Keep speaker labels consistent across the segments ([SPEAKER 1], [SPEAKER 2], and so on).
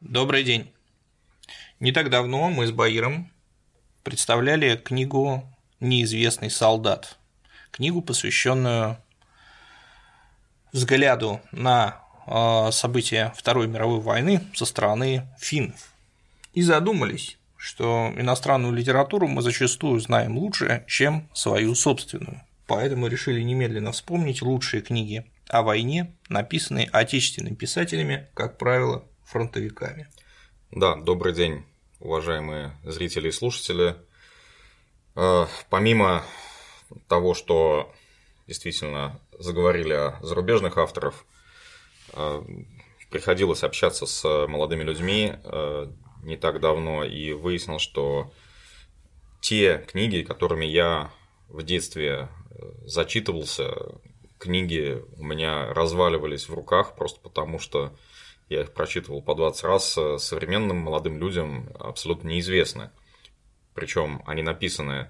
[SPEAKER 1] Добрый день. Не так давно мы с Баиром представляли книгу «Неизвестный солдат». Книгу, посвященную взгляду на э, события Второй мировой войны со стороны финнов. И задумались, что иностранную литературу мы зачастую знаем лучше, чем свою собственную. Поэтому решили немедленно вспомнить лучшие книги о войне, написанные отечественными писателями, как правило, фронтовиками.
[SPEAKER 2] Да, добрый день, уважаемые зрители и слушатели. Э, помимо того, что действительно заговорили о зарубежных авторов, э, приходилось общаться с молодыми людьми э, не так давно и выяснил, что те книги, которыми я в детстве зачитывался, книги у меня разваливались в руках просто потому, что я их прочитывал по 20 раз, э, современным молодым людям абсолютно неизвестны. Причем они написаны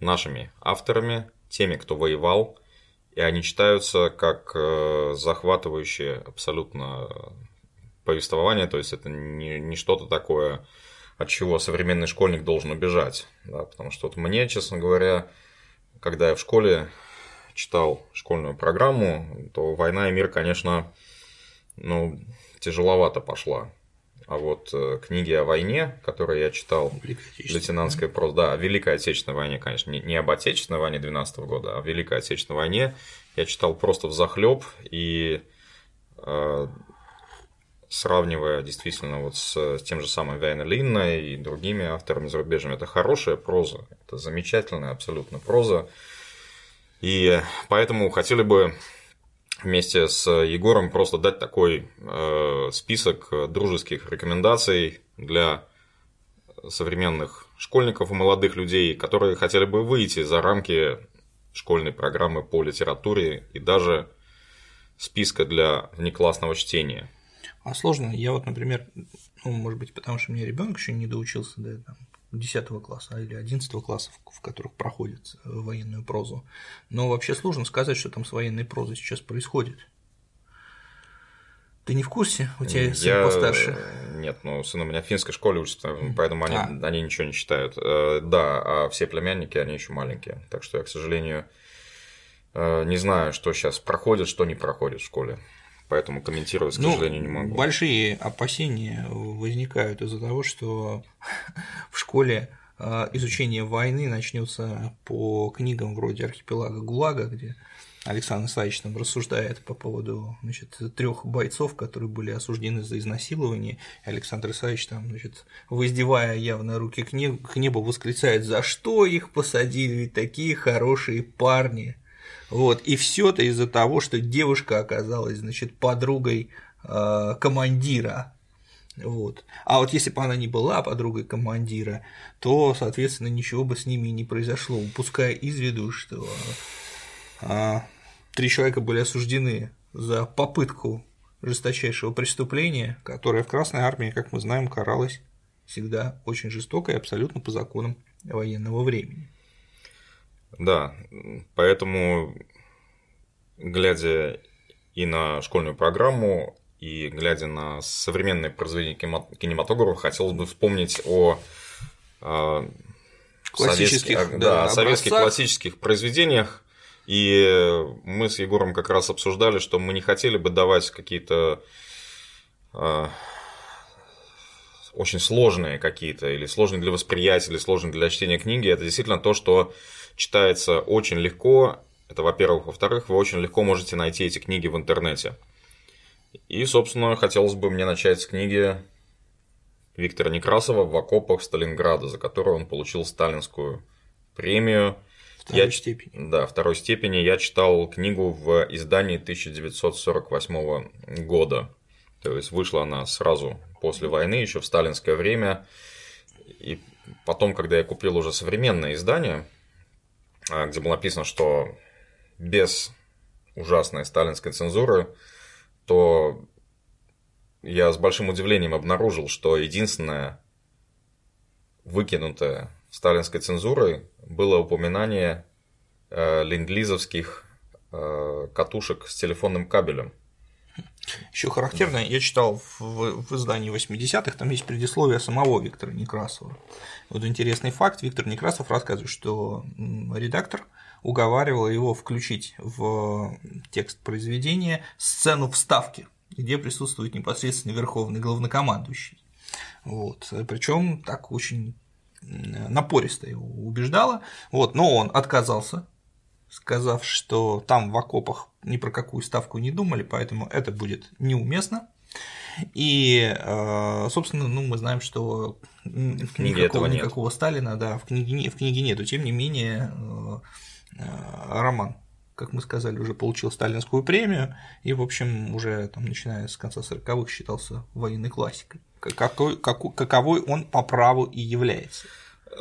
[SPEAKER 2] нашими авторами, теми, кто воевал, и они читаются как э, захватывающее абсолютно повествование, то есть это не, не что-то такое, от чего современный школьник должен убежать. Да, потому что вот мне, честно говоря, когда я в школе читал школьную программу, то «Война и мир», конечно, ну, тяжеловато пошла. А вот э, книги о войне, которые я читал, лейтенантская проза, да, о Великой Отечественной войне, конечно, не, не об Отечественной войне 12 года, а о Великой Отечественной войне, я читал просто в захлеб и э, сравнивая действительно вот с, с тем же самым Вейна Линна и другими авторами зарубежными, это хорошая проза, это замечательная абсолютно проза. И поэтому хотели бы вместе с Егором просто дать такой э, список дружеских рекомендаций для современных школьников и молодых людей, которые хотели бы выйти за рамки школьной программы по литературе и даже списка для внеклассного чтения.
[SPEAKER 1] А сложно? Я вот, например, ну, может быть, потому что у меня ребенок еще не доучился до там, 10 класса или 11 класса, в которых проходит э, военную прозу. Но вообще сложно сказать, что там с военной прозой сейчас происходит. Ты не в курсе? У тебя сын
[SPEAKER 2] я...
[SPEAKER 1] постарше?
[SPEAKER 2] Нет, ну сын у меня в финской школе учится, поэтому они, а. они ничего не читают. Э, да, а все племянники, они еще маленькие. Так что я, к сожалению, э, не знаю, что сейчас проходит, что не проходит в школе поэтому комментировать, к ну, сожалению, не могу.
[SPEAKER 1] Большие опасения возникают из-за того, что в школе а, изучение войны начнется по книгам вроде Архипелага ГУЛАГа, где Александр Исаевич там рассуждает по поводу значит, трех бойцов, которые были осуждены за изнасилование. И Александр Исаевич там, значит, воздевая явно руки к небу, восклицает, за что их посадили, ведь такие хорошие парни. Вот, и все это из-за того, что девушка оказалась, значит, подругой э, командира. Вот. А вот если бы она не была подругой командира, то, соответственно, ничего бы с ними не произошло, упуская из виду, что э, три человека были осуждены за попытку жесточайшего преступления, которое в Красной армии, как мы знаем, каралось всегда очень жестоко и абсолютно по законам военного времени.
[SPEAKER 2] Да, поэтому, глядя и на школьную программу, и глядя на современные произведения кинематографа, хотелось бы вспомнить о
[SPEAKER 1] классических,
[SPEAKER 2] советских, да, да, советских классических произведениях. И мы с Егором как раз обсуждали, что мы не хотели бы давать какие-то очень сложные какие-то, или сложные для восприятия, или сложные для чтения книги. Это действительно то, что читается очень легко. Это, во-первых. Во-вторых, вы очень легко можете найти эти книги в интернете. И, собственно, хотелось бы мне начать с книги Виктора Некрасова «В окопах Сталинграда», за которую он получил сталинскую премию.
[SPEAKER 1] Второй я, степени.
[SPEAKER 2] Да, второй степени. Я читал книгу в издании 1948 года. То есть вышла она сразу после войны, еще в сталинское время. И потом, когда я купил уже современное издание, где было написано, что без ужасной сталинской цензуры, то я с большим удивлением обнаружил, что единственное выкинутое сталинской цензурой было упоминание э, ленд-лизовских э, катушек с телефонным кабелем.
[SPEAKER 1] Еще характерно, я читал в, в издании 80-х, там есть предисловие самого Виктора Некрасова. Вот интересный факт, Виктор Некрасов рассказывает, что редактор уговаривал его включить в текст произведения сцену вставки, где присутствует непосредственно верховный главнокомандующий. Вот. Причем так очень напористо его убеждала, вот, но он отказался сказав, что там в окопах ни про какую ставку не думали, поэтому это будет неуместно. И, э, собственно, ну, мы знаем, что книге никакого, нет. никакого Сталина, да, в книге, в книге нету. Тем не менее, э, э, роман, как мы сказали, уже получил сталинскую премию и, в общем, уже там, начиная с конца 40-х считался военной классикой. Какой, какой, каковой он по праву и является.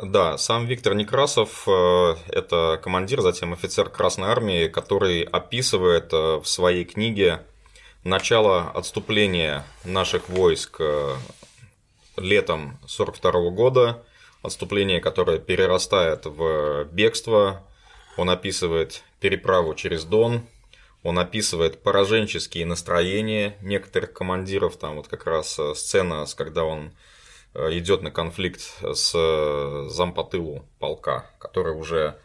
[SPEAKER 2] Да, сам Виктор Некрасов э, – это командир, затем офицер Красной Армии, который описывает э, в своей книге начало отступления наших войск э, летом 1942 года, отступление, которое перерастает в бегство. Он описывает переправу через Дон, он описывает пораженческие настроения некоторых командиров, там вот как раз сцена, когда он идет на конфликт с э, зампотылу полка, который уже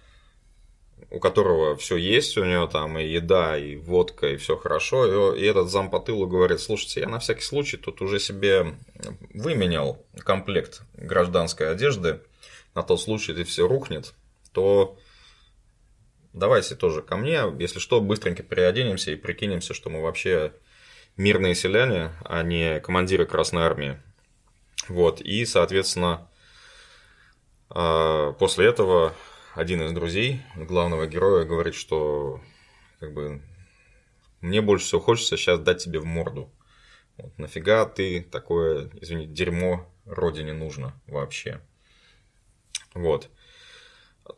[SPEAKER 2] у которого все есть, у него там и еда, и водка, и все хорошо. И этот зам по тылу говорит, слушайте, я на всякий случай тут уже себе выменял комплект гражданской одежды на тот случай, если все рухнет, то давайте тоже ко мне, если что, быстренько переоденемся и прикинемся, что мы вообще мирные селяне, а не командиры Красной Армии. Вот, и, соответственно, а, после этого один из друзей главного героя говорит, что как бы мне больше всего хочется сейчас дать тебе в морду. Вот, нафига ты такое, извини, дерьмо родине нужно вообще. Вот.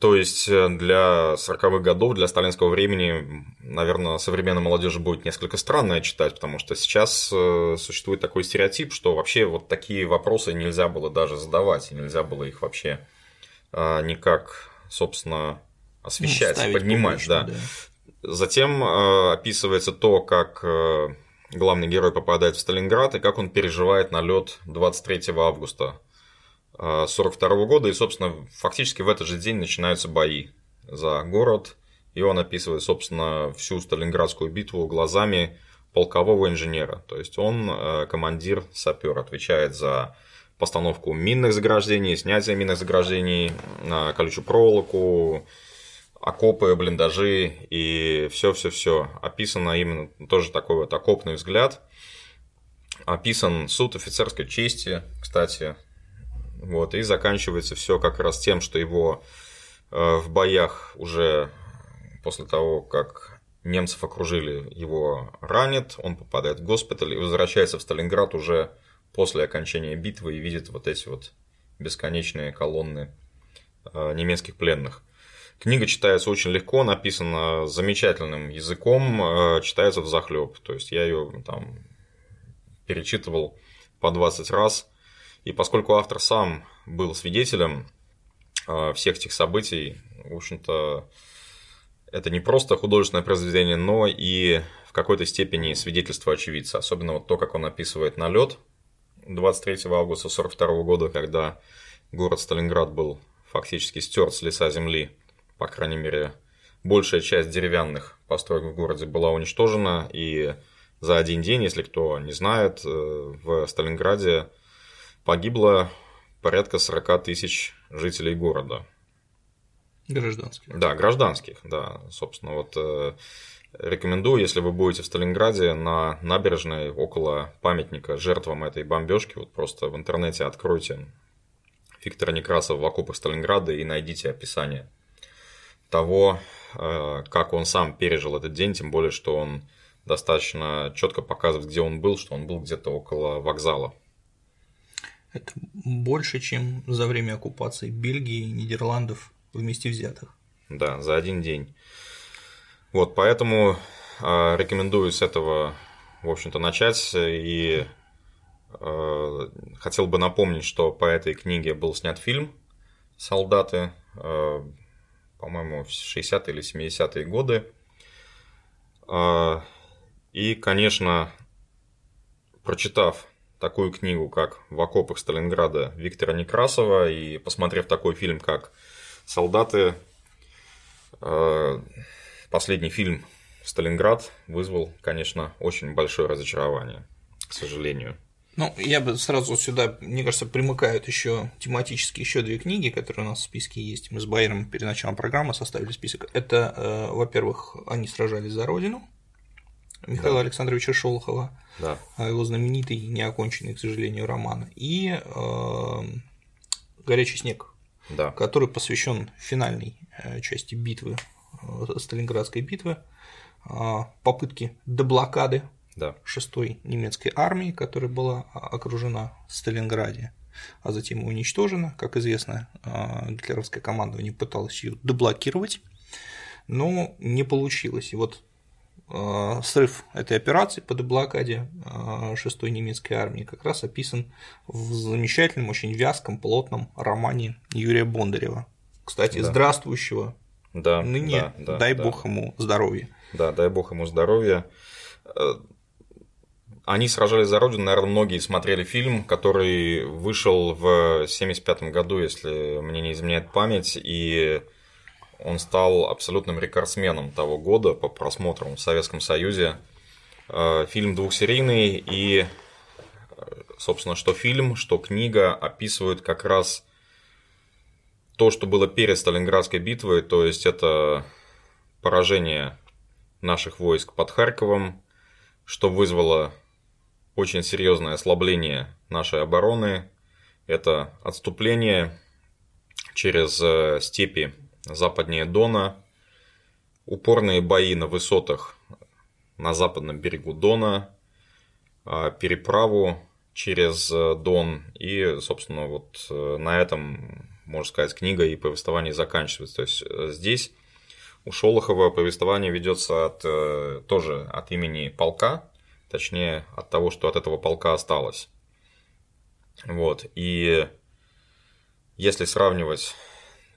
[SPEAKER 2] То есть э, для 40-х годов, для сталинского времени, наверное, современной молодежи будет несколько странно читать, потому что сейчас э, существует такой стереотип, что вообще вот такие вопросы нельзя было даже задавать, нельзя было их вообще а, никак, собственно, освещать, ну, поднимать. Публично, да. да. Затем э, описывается то, как главный герой попадает в Сталинград и как он переживает налет 23 августа 1942 года, и, собственно, фактически в этот же день начинаются бои за город, и он описывает, собственно, всю Сталинградскую битву глазами полкового инженера. То есть он э, командир сапер, отвечает за постановку минных заграждений, снятие минных заграждений, колючую проволоку, окопы, блиндажи и все-все-все. Описано именно тоже такой вот окопный взгляд. Описан суд офицерской чести, кстати, вот, и заканчивается все как раз тем, что его э, в боях уже после того, как немцев окружили, его ранит, он попадает в госпиталь и возвращается в Сталинград уже после окончания битвы и видит вот эти вот бесконечные колонны э, немецких пленных. Книга читается очень легко, написана замечательным языком, э, читается в захлеб. То есть я ее там перечитывал по 20 раз. И поскольку автор сам был свидетелем а, всех этих событий, в общем-то, это не просто художественное произведение, но и в какой-то степени свидетельство очевидца. Особенно вот то, как он описывает налет 23 августа 1942 года, когда город Сталинград был фактически стерт с лица земли, по крайней мере, большая часть деревянных построек в городе была уничтожена, и за один день, если кто не знает, э, в Сталинграде погибло порядка 40 тысяч жителей города.
[SPEAKER 1] Гражданских.
[SPEAKER 2] Да, гражданских, да. Собственно, вот э, рекомендую, если вы будете в Сталинграде, на набережной около памятника жертвам этой бомбежки, вот просто в интернете откройте Виктора Некрасова в окопах Сталинграда и найдите описание того, э, как он сам пережил этот день, тем более, что он достаточно четко показывает, где он был, что он был где-то около вокзала.
[SPEAKER 1] Это больше, чем за время оккупации Бельгии и Нидерландов вместе взятых.
[SPEAKER 2] Да, за один день. Вот, поэтому э, рекомендую с этого, в общем-то, начать. И э, хотел бы напомнить, что по этой книге был снят фильм «Солдаты», э, по-моему, в 60-е или 70-е годы. Э, и, конечно, прочитав такую книгу, как «В окопах Сталинграда» Виктора Некрасова и посмотрев такой фильм, как «Солдаты», э, последний фильм «Сталинград» вызвал, конечно, очень большое разочарование, к сожалению.
[SPEAKER 1] Ну, я бы сразу сюда, мне кажется, примыкают еще тематически еще две книги, которые у нас в списке есть. Мы с Байером перед началом программы составили список. Это, э, во-первых, они сражались за родину Михаила да. Александровича Шолохова,
[SPEAKER 2] да.
[SPEAKER 1] А его знаменитый, неоконченный, к сожалению, роман, и э, Горячий снег,
[SPEAKER 2] да.
[SPEAKER 1] который посвящен финальной э, части битвы, э, Сталинградской битвы, э, попытки деблокады
[SPEAKER 2] да.
[SPEAKER 1] 6-й немецкой армии, которая была окружена в Сталинграде, а затем уничтожена. Как известно, гитлеровское командование пыталось ее деблокировать, но не получилось. И вот срыв этой операции по деблокаде 6-й немецкой армии как раз описан в замечательном, очень вязком, плотном романе Юрия Бондарева. Кстати, да. здравствующего.
[SPEAKER 2] Да,
[SPEAKER 1] ныне,
[SPEAKER 2] да, да,
[SPEAKER 1] дай
[SPEAKER 2] да.
[SPEAKER 1] бог ему здоровья.
[SPEAKER 2] Да, дай бог ему здоровья. Они сражались за родину, наверное, многие смотрели фильм, который вышел в 1975 году, если мне не изменяет память, и он стал абсолютным рекордсменом того года по просмотрам в Советском Союзе. Э, фильм двухсерийный, и, собственно, что фильм, что книга описывают как раз то, что было перед Сталинградской битвой, то есть это поражение наших войск под Харьковом, что вызвало очень серьезное ослабление нашей обороны. Это отступление через э, степи западнее Дона, упорные бои на высотах на западном берегу Дона, а, переправу через э, Дон и, собственно, вот э, на этом, можно сказать, книга и повествование заканчивается. То есть здесь у Шолохова повествование ведется от, тоже от имени полка, точнее от того, что от этого полка осталось. Вот. И если сравнивать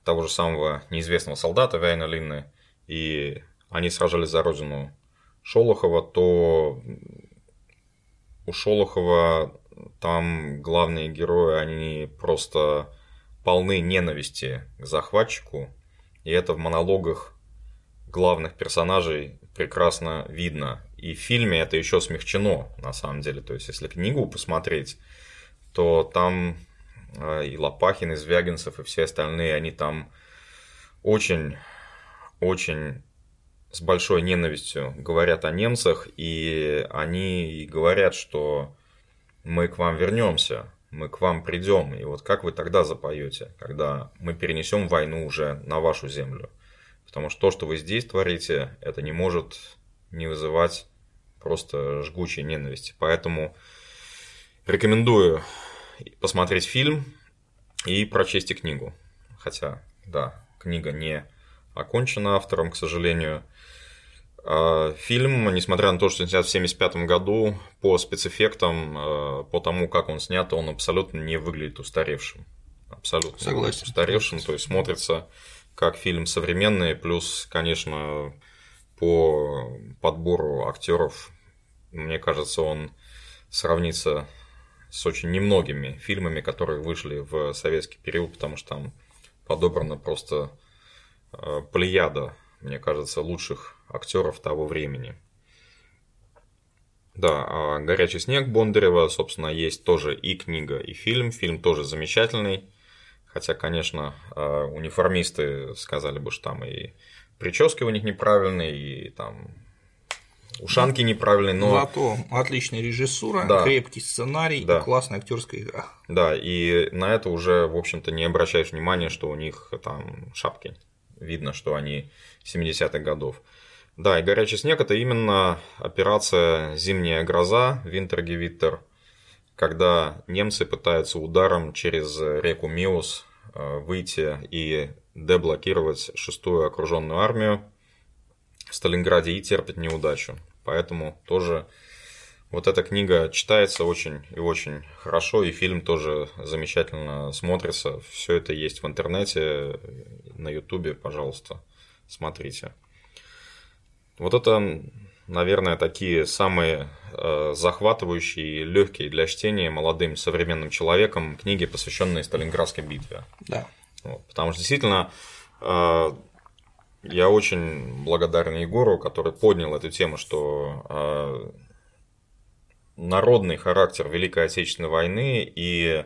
[SPEAKER 2] того же самого неизвестного солдата Вейна Линны, и они сражались за родину Шолохова, то у Шолохова там главные герои, они просто полны ненависти к захватчику, и это в монологах главных персонажей прекрасно видно. И в фильме это еще смягчено, на самом деле. То есть, если книгу посмотреть, то там и Лопахин, и Звягинцев, и все остальные, они там очень, очень с большой ненавистью говорят о немцах, и они говорят, что мы к вам вернемся, мы к вам придем, и вот как вы тогда запоете, когда мы перенесем войну уже на вашу землю. Потому что то, что вы здесь творите, это не может не вызывать просто жгучей ненависти. Поэтому рекомендую посмотреть фильм и прочесть и книгу. Хотя, да, книга не окончена автором, к сожалению. А, фильм, несмотря на то, что снят в 1975 году, по спецэффектам, а, по тому, как он снят, он абсолютно не выглядит устаревшим. Абсолютно
[SPEAKER 1] Согласен.
[SPEAKER 2] устаревшим, то есть смотрится как фильм современный, плюс, конечно, по подбору актеров, мне кажется, он сравнится с очень немногими фильмами, которые вышли в советский период, потому что там подобрана просто э, плеяда, мне кажется, лучших актеров того времени. Да, а «Горячий снег» Бондарева, собственно, есть тоже и книга, и фильм. Фильм тоже замечательный. Хотя, конечно, а, униформисты сказали бы, что там и прически у них неправильные, и там ушанки неправильные, но...
[SPEAKER 1] Зато отличная режиссура,
[SPEAKER 2] да.
[SPEAKER 1] крепкий сценарий
[SPEAKER 2] да.
[SPEAKER 1] и классная актерская игра.
[SPEAKER 2] Да, и на это уже, в общем-то, не обращаешь внимания, что у них там шапки. Видно, что они 70-х годов. Да, и «Горячий снег» – это именно операция «Зимняя гроза», «Винтергевиттер», когда немцы пытаются ударом через реку Миус э, выйти и деблокировать шестую окруженную армию в Сталинграде и терпят неудачу. Поэтому тоже вот эта книга читается очень и очень хорошо, и фильм тоже замечательно смотрится. Все это есть в интернете, на ютубе, пожалуйста, смотрите. Вот это наверное, такие самые э, захватывающие и легкие для чтения молодым современным человеком книги, посвященные Сталинградской битве.
[SPEAKER 1] Да.
[SPEAKER 2] Вот, потому что действительно э, я очень благодарен Егору, который поднял эту тему, что э, народный характер Великой Отечественной войны и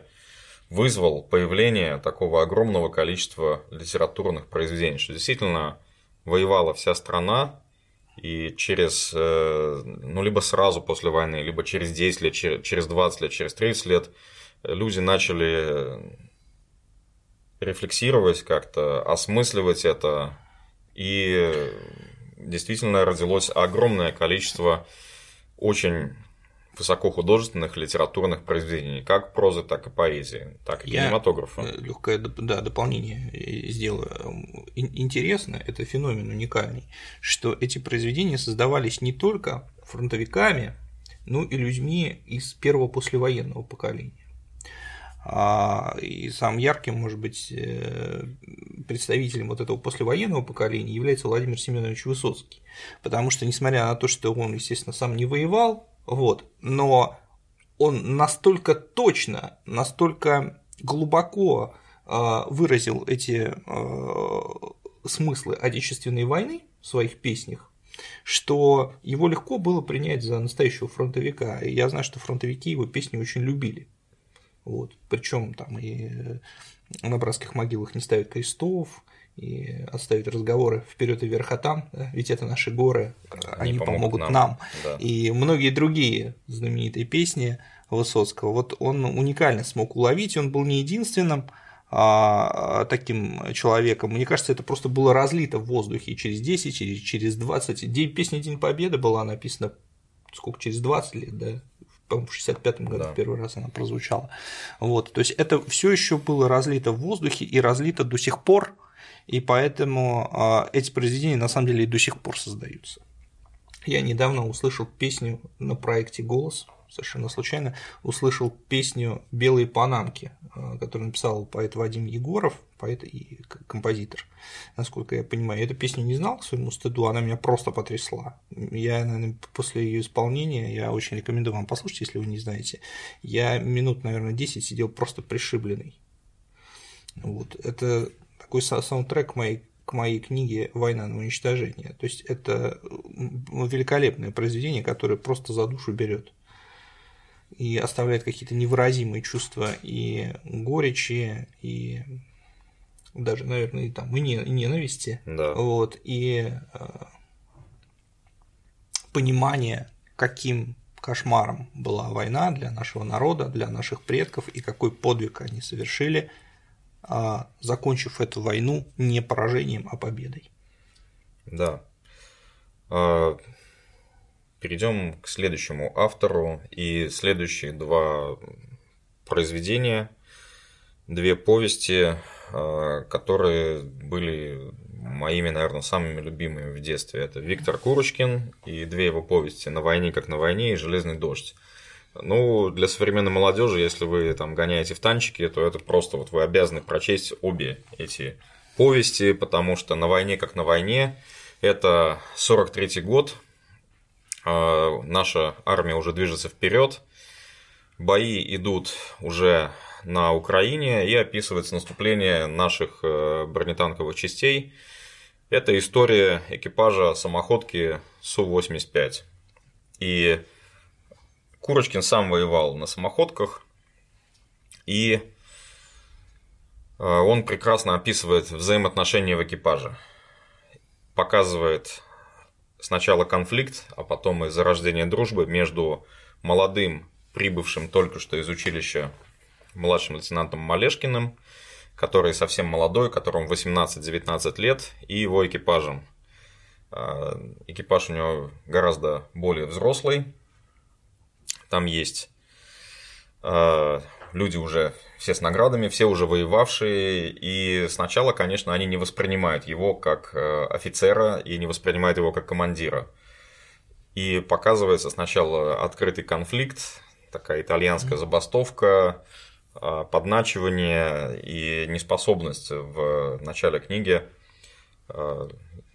[SPEAKER 2] вызвал появление такого огромного количества литературных произведений, что действительно воевала вся страна, и через, э, ну, либо сразу после войны, либо через 10 лет, через 20 лет, через 30 лет люди начали рефлексировать как-то, осмысливать это, и действительно родилось огромное количество очень высокохудожественных литературных произведений, как прозы, так и поэзии, так и Я кинематографа.
[SPEAKER 1] Э, Легкое да, дополнение сделаю. Интересно, это феномен уникальный, что эти произведения создавались не только фронтовиками, но и людьми из первого послевоенного поколения. А, и самым ярким, может быть, э, представителем вот этого послевоенного поколения является Владимир Семенович Высоцкий. Потому что, несмотря на то, что он, естественно, сам не воевал, вот, но он настолько точно, настолько глубоко а, выразил эти а, смыслы Отечественной войны в своих песнях, что его легко было принять за настоящего фронтовика. И я знаю, что фронтовики его песни очень любили. Вот. Причем там и на братских могилах не ставят крестов, и оставить разговоры вперед и вверх, а там, да, ведь это наши горы, они, они помогут, нам, нам. Да. и многие другие знаменитые песни Высоцкого. Вот он уникально смог уловить, он был не единственным а, таким человеком. Мне кажется, это просто было разлито в воздухе через 10, через, через 20. День, песня День Победы была написана сколько, через 20 лет, да, по-моему, в 65 году да. первый раз она прозвучала. Вот, то есть это все еще было разлито в воздухе и разлито до сих пор, и поэтому а, эти произведения на самом деле и до сих пор создаются. Я недавно услышал песню на проекте «Голос», совершенно случайно услышал песню «Белые панамки», а, которую написал поэт Вадим Егоров, поэт и композитор, насколько я понимаю. Я эту песню не знал к своему стыду, она меня просто потрясла. Я, наверное, после ее исполнения, я очень рекомендую вам послушать, если вы не знаете, я минут, наверное, 10 сидел просто пришибленный. Вот. Это такой саундтрек моей к моей книге «Война на уничтожение». То есть это великолепное произведение, которое просто за душу берет и оставляет какие-то невыразимые чувства и горечи, и даже, наверное, и там и ненависти,
[SPEAKER 2] да.
[SPEAKER 1] вот, и э, понимание, каким кошмаром была война для нашего народа, для наших предков, и какой подвиг они совершили – а, закончив эту войну не поражением, а победой.
[SPEAKER 2] Да. А, перейдем к следующему автору. И следующие два произведения, две повести, а, которые были моими, наверное, самыми любимыми в детстве. Это Виктор Курочкин и две его повести «На войне, как на войне» и «Железный дождь». Ну, для современной молодежи, если вы там гоняете в танчики, то это просто вот вы обязаны прочесть обе эти повести, потому что на войне как на войне это 43-й год, наша армия уже движется вперед, бои идут уже на Украине и описывается наступление наших э, бронетанковых частей. Это история экипажа самоходки Су-85. И Курочкин сам воевал на самоходках, и э, он прекрасно описывает взаимоотношения в экипаже. Показывает сначала конфликт, а потом и зарождение дружбы между молодым, прибывшим только что из училища младшим лейтенантом Малешкиным, который совсем молодой, которому 18-19 лет, и его экипажем. Э, экипаж у него гораздо более взрослый, там есть э, люди уже все с наградами, все уже воевавшие, и сначала, конечно, они не воспринимают его как э, офицера и не воспринимают его как командира. И показывается сначала открытый конфликт, такая итальянская забастовка, э, подначивание и неспособность в начале книги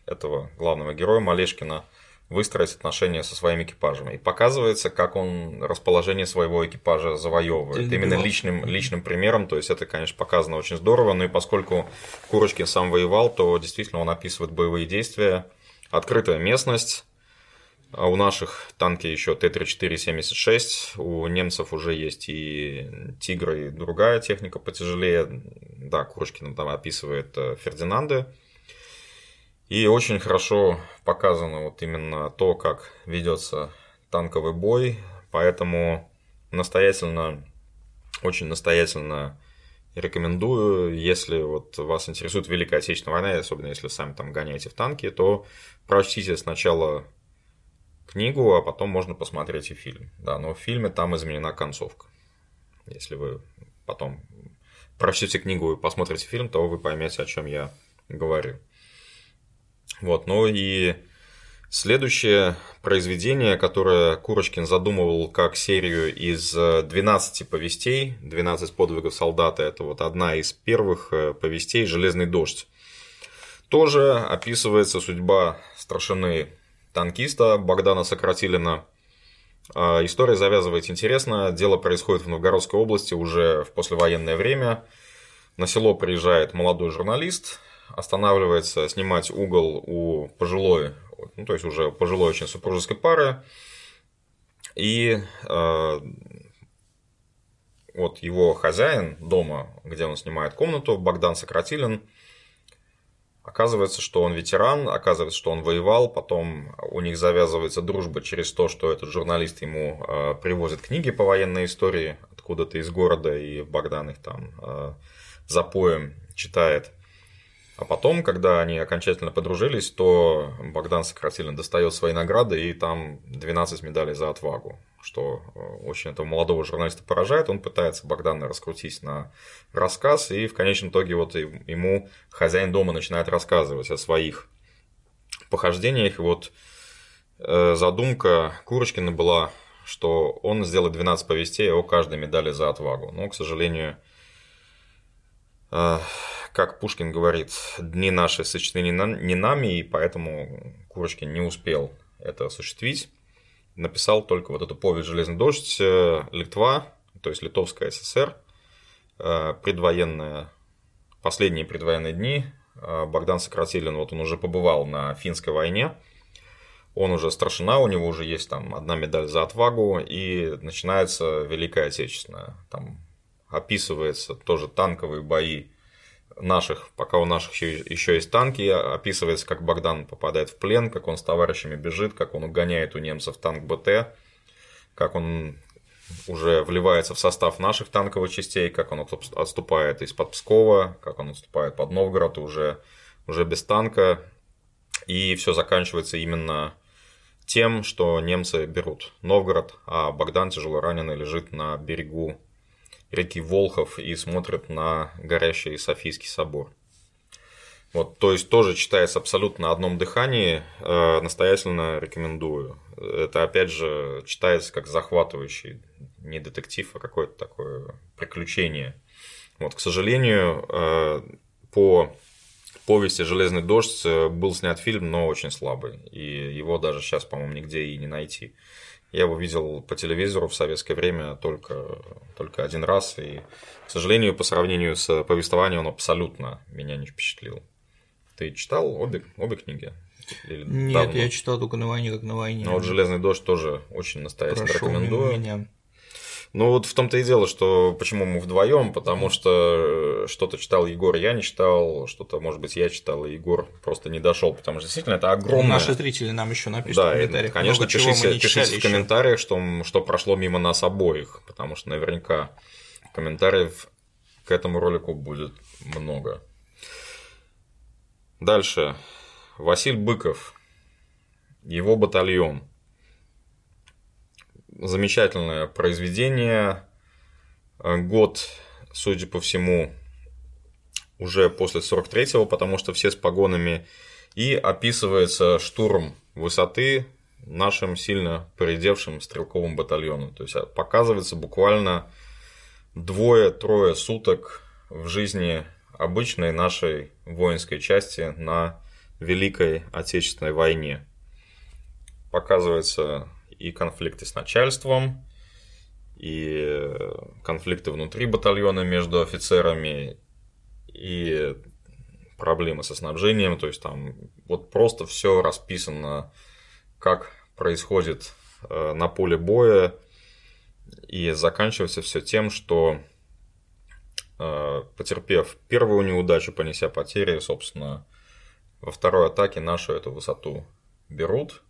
[SPEAKER 2] этого главного героя Малешкина выстроить отношения со своими экипажами. И показывается, как он расположение своего экипажа завоевывает. Именно личным, личным примером. То есть это, конечно, показано очень здорово. Ну и поскольку Курочкин сам воевал, то действительно он описывает боевые действия. Открытая местность. А у наших танки еще Т-34-76, у немцев уже есть и Тигры, и другая техника потяжелее. Да, Курочкин там описывает э, Фердинанды. И очень хорошо показано вот именно то, как ведется танковый бой, поэтому настоятельно, очень настоятельно рекомендую, если вот вас интересует Великая Отечественная война, особенно если сами там гоняете в танке, то прочтите сначала книгу, а потом можно посмотреть и фильм. Да, но в фильме там изменена концовка. Если вы потом прочтете книгу и посмотрите фильм, то вы поймете, о чем я говорю. Вот, ну и следующее произведение, которое Курочкин задумывал как серию из 12 повестей, 12 подвигов солдата, это вот одна из первых э, повестей «Железный дождь». Тоже описывается судьба старшины танкиста Богдана Сократилина. А, история завязывает интересно. Дело происходит в Новгородской области уже в послевоенное время. На село приезжает молодой журналист, останавливается снимать угол у пожилой, ну, то есть уже пожилой очень супружеской пары. И э, вот его хозяин дома, где он снимает комнату, Богдан Сократилин, оказывается, что он ветеран, оказывается, что он воевал, потом у них завязывается дружба через то, что этот журналист ему э, привозит книги по военной истории откуда-то из города, и Богдан их там э, запоем читает. А потом, когда они окончательно подружились, то Богдан Сократилин достает свои награды, и там 12 медалей за отвагу, что э, очень этого молодого журналиста поражает. Он пытается Богдана раскрутить на рассказ, и в конечном итоге вот ему хозяин дома начинает рассказывать о своих похождениях. И вот э, задумка Курочкина была, что он сделает 12 повестей о каждой медали за отвагу. Но, к сожалению, э, как Пушкин говорит, дни наши сочтены не нами, и поэтому Курочкин не успел это осуществить. Написал только вот эту повесть «Железный дождь» э, Литва, то есть Литовская ССР, э, предвоенная, последние предвоенные дни. Э, Богдан Сократилин, вот он уже побывал на финской войне, он уже старшина, у него уже есть там одна медаль за отвагу, и начинается Великая Отечественная. Там описывается тоже танковые бои наших, пока у наших еще есть танки, описывается, как Богдан попадает в плен, как он с товарищами бежит, как он угоняет у немцев танк БТ, как он уже вливается в состав наших танковых частей, как он отступает из-под Пскова, как он отступает под Новгород уже, уже без танка. И все заканчивается именно тем, что немцы берут Новгород, а Богдан тяжело раненый лежит на берегу реки Волхов и смотрят на горящий Софийский собор. Вот, то есть тоже читается абсолютно на одном дыхании, э, настоятельно рекомендую. Это опять же читается как захватывающий не детектив, а какое-то такое приключение. Вот, к сожалению, э, по повести «Железный дождь» был снят фильм, но очень слабый. И его даже сейчас, по-моему, нигде и не найти. Я его видел по телевизору в советское время только, только один раз, и, к сожалению, по сравнению с повествованием он абсолютно меня не впечатлил. Ты читал обе, обе книги?
[SPEAKER 1] Или Нет, давно? я читал только на войне, как на войне.
[SPEAKER 2] Но вот «Железный дождь» тоже очень настоятельно Прошел рекомендую. Меня. Ну вот в том-то и дело, что почему мы вдвоем, потому что э, что-то читал Егор, я не читал, что-то, может быть, я читал, и Егор просто не дошел, потому что действительно это огромное.
[SPEAKER 1] Наши зрители нам еще напишут
[SPEAKER 2] да, в комментариях. Конечно, Много пишите, пишите в комментариях, что, что прошло мимо нас обоих, потому что наверняка комментариев к этому ролику будет много. Дальше. Василь Быков. Его батальон замечательное произведение. Э, год, судя по всему, уже после 43-го, потому что все с погонами. И описывается штурм высоты нашим сильно поредевшим стрелковым батальоном. То есть а, показывается буквально двое-трое суток в жизни обычной нашей воинской части на Великой Отечественной войне. показывается и конфликты с начальством, и конфликты внутри батальона между офицерами, и проблемы со снабжением, то есть там вот просто все расписано, как происходит э, на поле боя, и заканчивается все тем, что э, потерпев первую неудачу, понеся потери, собственно, во второй атаке нашу эту высоту берут,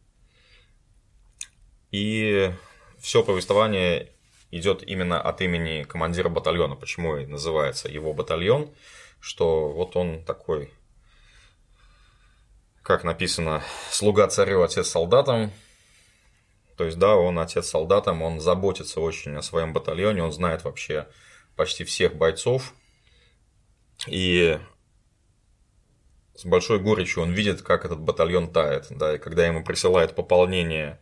[SPEAKER 2] и все повествование идет именно от имени командира батальона. Почему и называется его батальон? Что вот он такой, как написано, слуга царю, отец солдатам. То есть, да, он отец солдатам, он заботится очень о своем батальоне, он знает вообще почти всех бойцов. И с большой горечью он видит, как этот батальон тает. Да, и когда ему присылают пополнение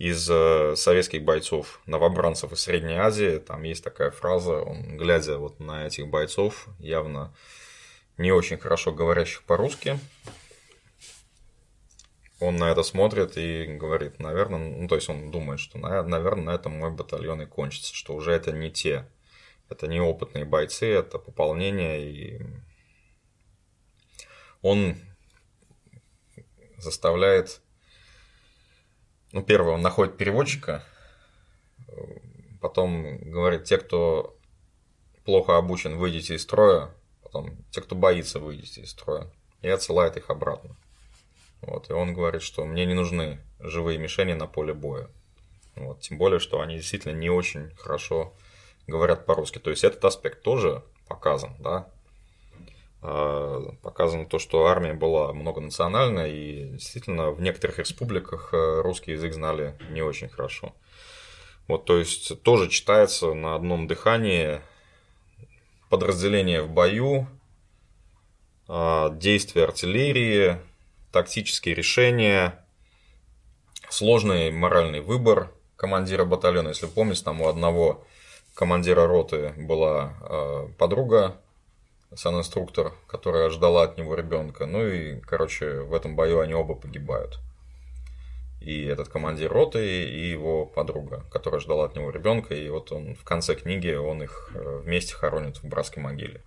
[SPEAKER 2] из э, советских бойцов, новобранцев из Средней Азии. Там есть такая фраза, он, глядя вот на этих бойцов, явно не очень хорошо говорящих по-русски, он на это смотрит и говорит, наверное, ну, то есть он думает, что, наверное, на этом мой батальон и кончится, что уже это не те, это не опытные бойцы, это пополнение, и он заставляет ну, первое, он находит переводчика, потом говорит, те, кто плохо обучен, выйдите из строя, потом те, кто боится, выйдите из строя, и отсылает их обратно. Вот, и он говорит, что мне не нужны живые мишени на поле боя. Вот, тем более, что они действительно не очень хорошо говорят по-русски. То есть этот аспект тоже показан, да, показано то, что армия была многонациональная, и действительно в некоторых республиках э, русский язык знали не очень хорошо. Вот, то есть тоже читается на одном дыхании подразделение в бою, а, действия артиллерии, тактические решения, сложный моральный выбор командира батальона. Если помните, там у одного командира роты была подруга сан-инструктор, которая ждала от него ребенка. Ну и, короче, в этом бою они оба погибают. И этот командир роты, и его подруга, которая ждала от него ребенка. И вот он в конце книги, он их э, вместе хоронит в братской могиле.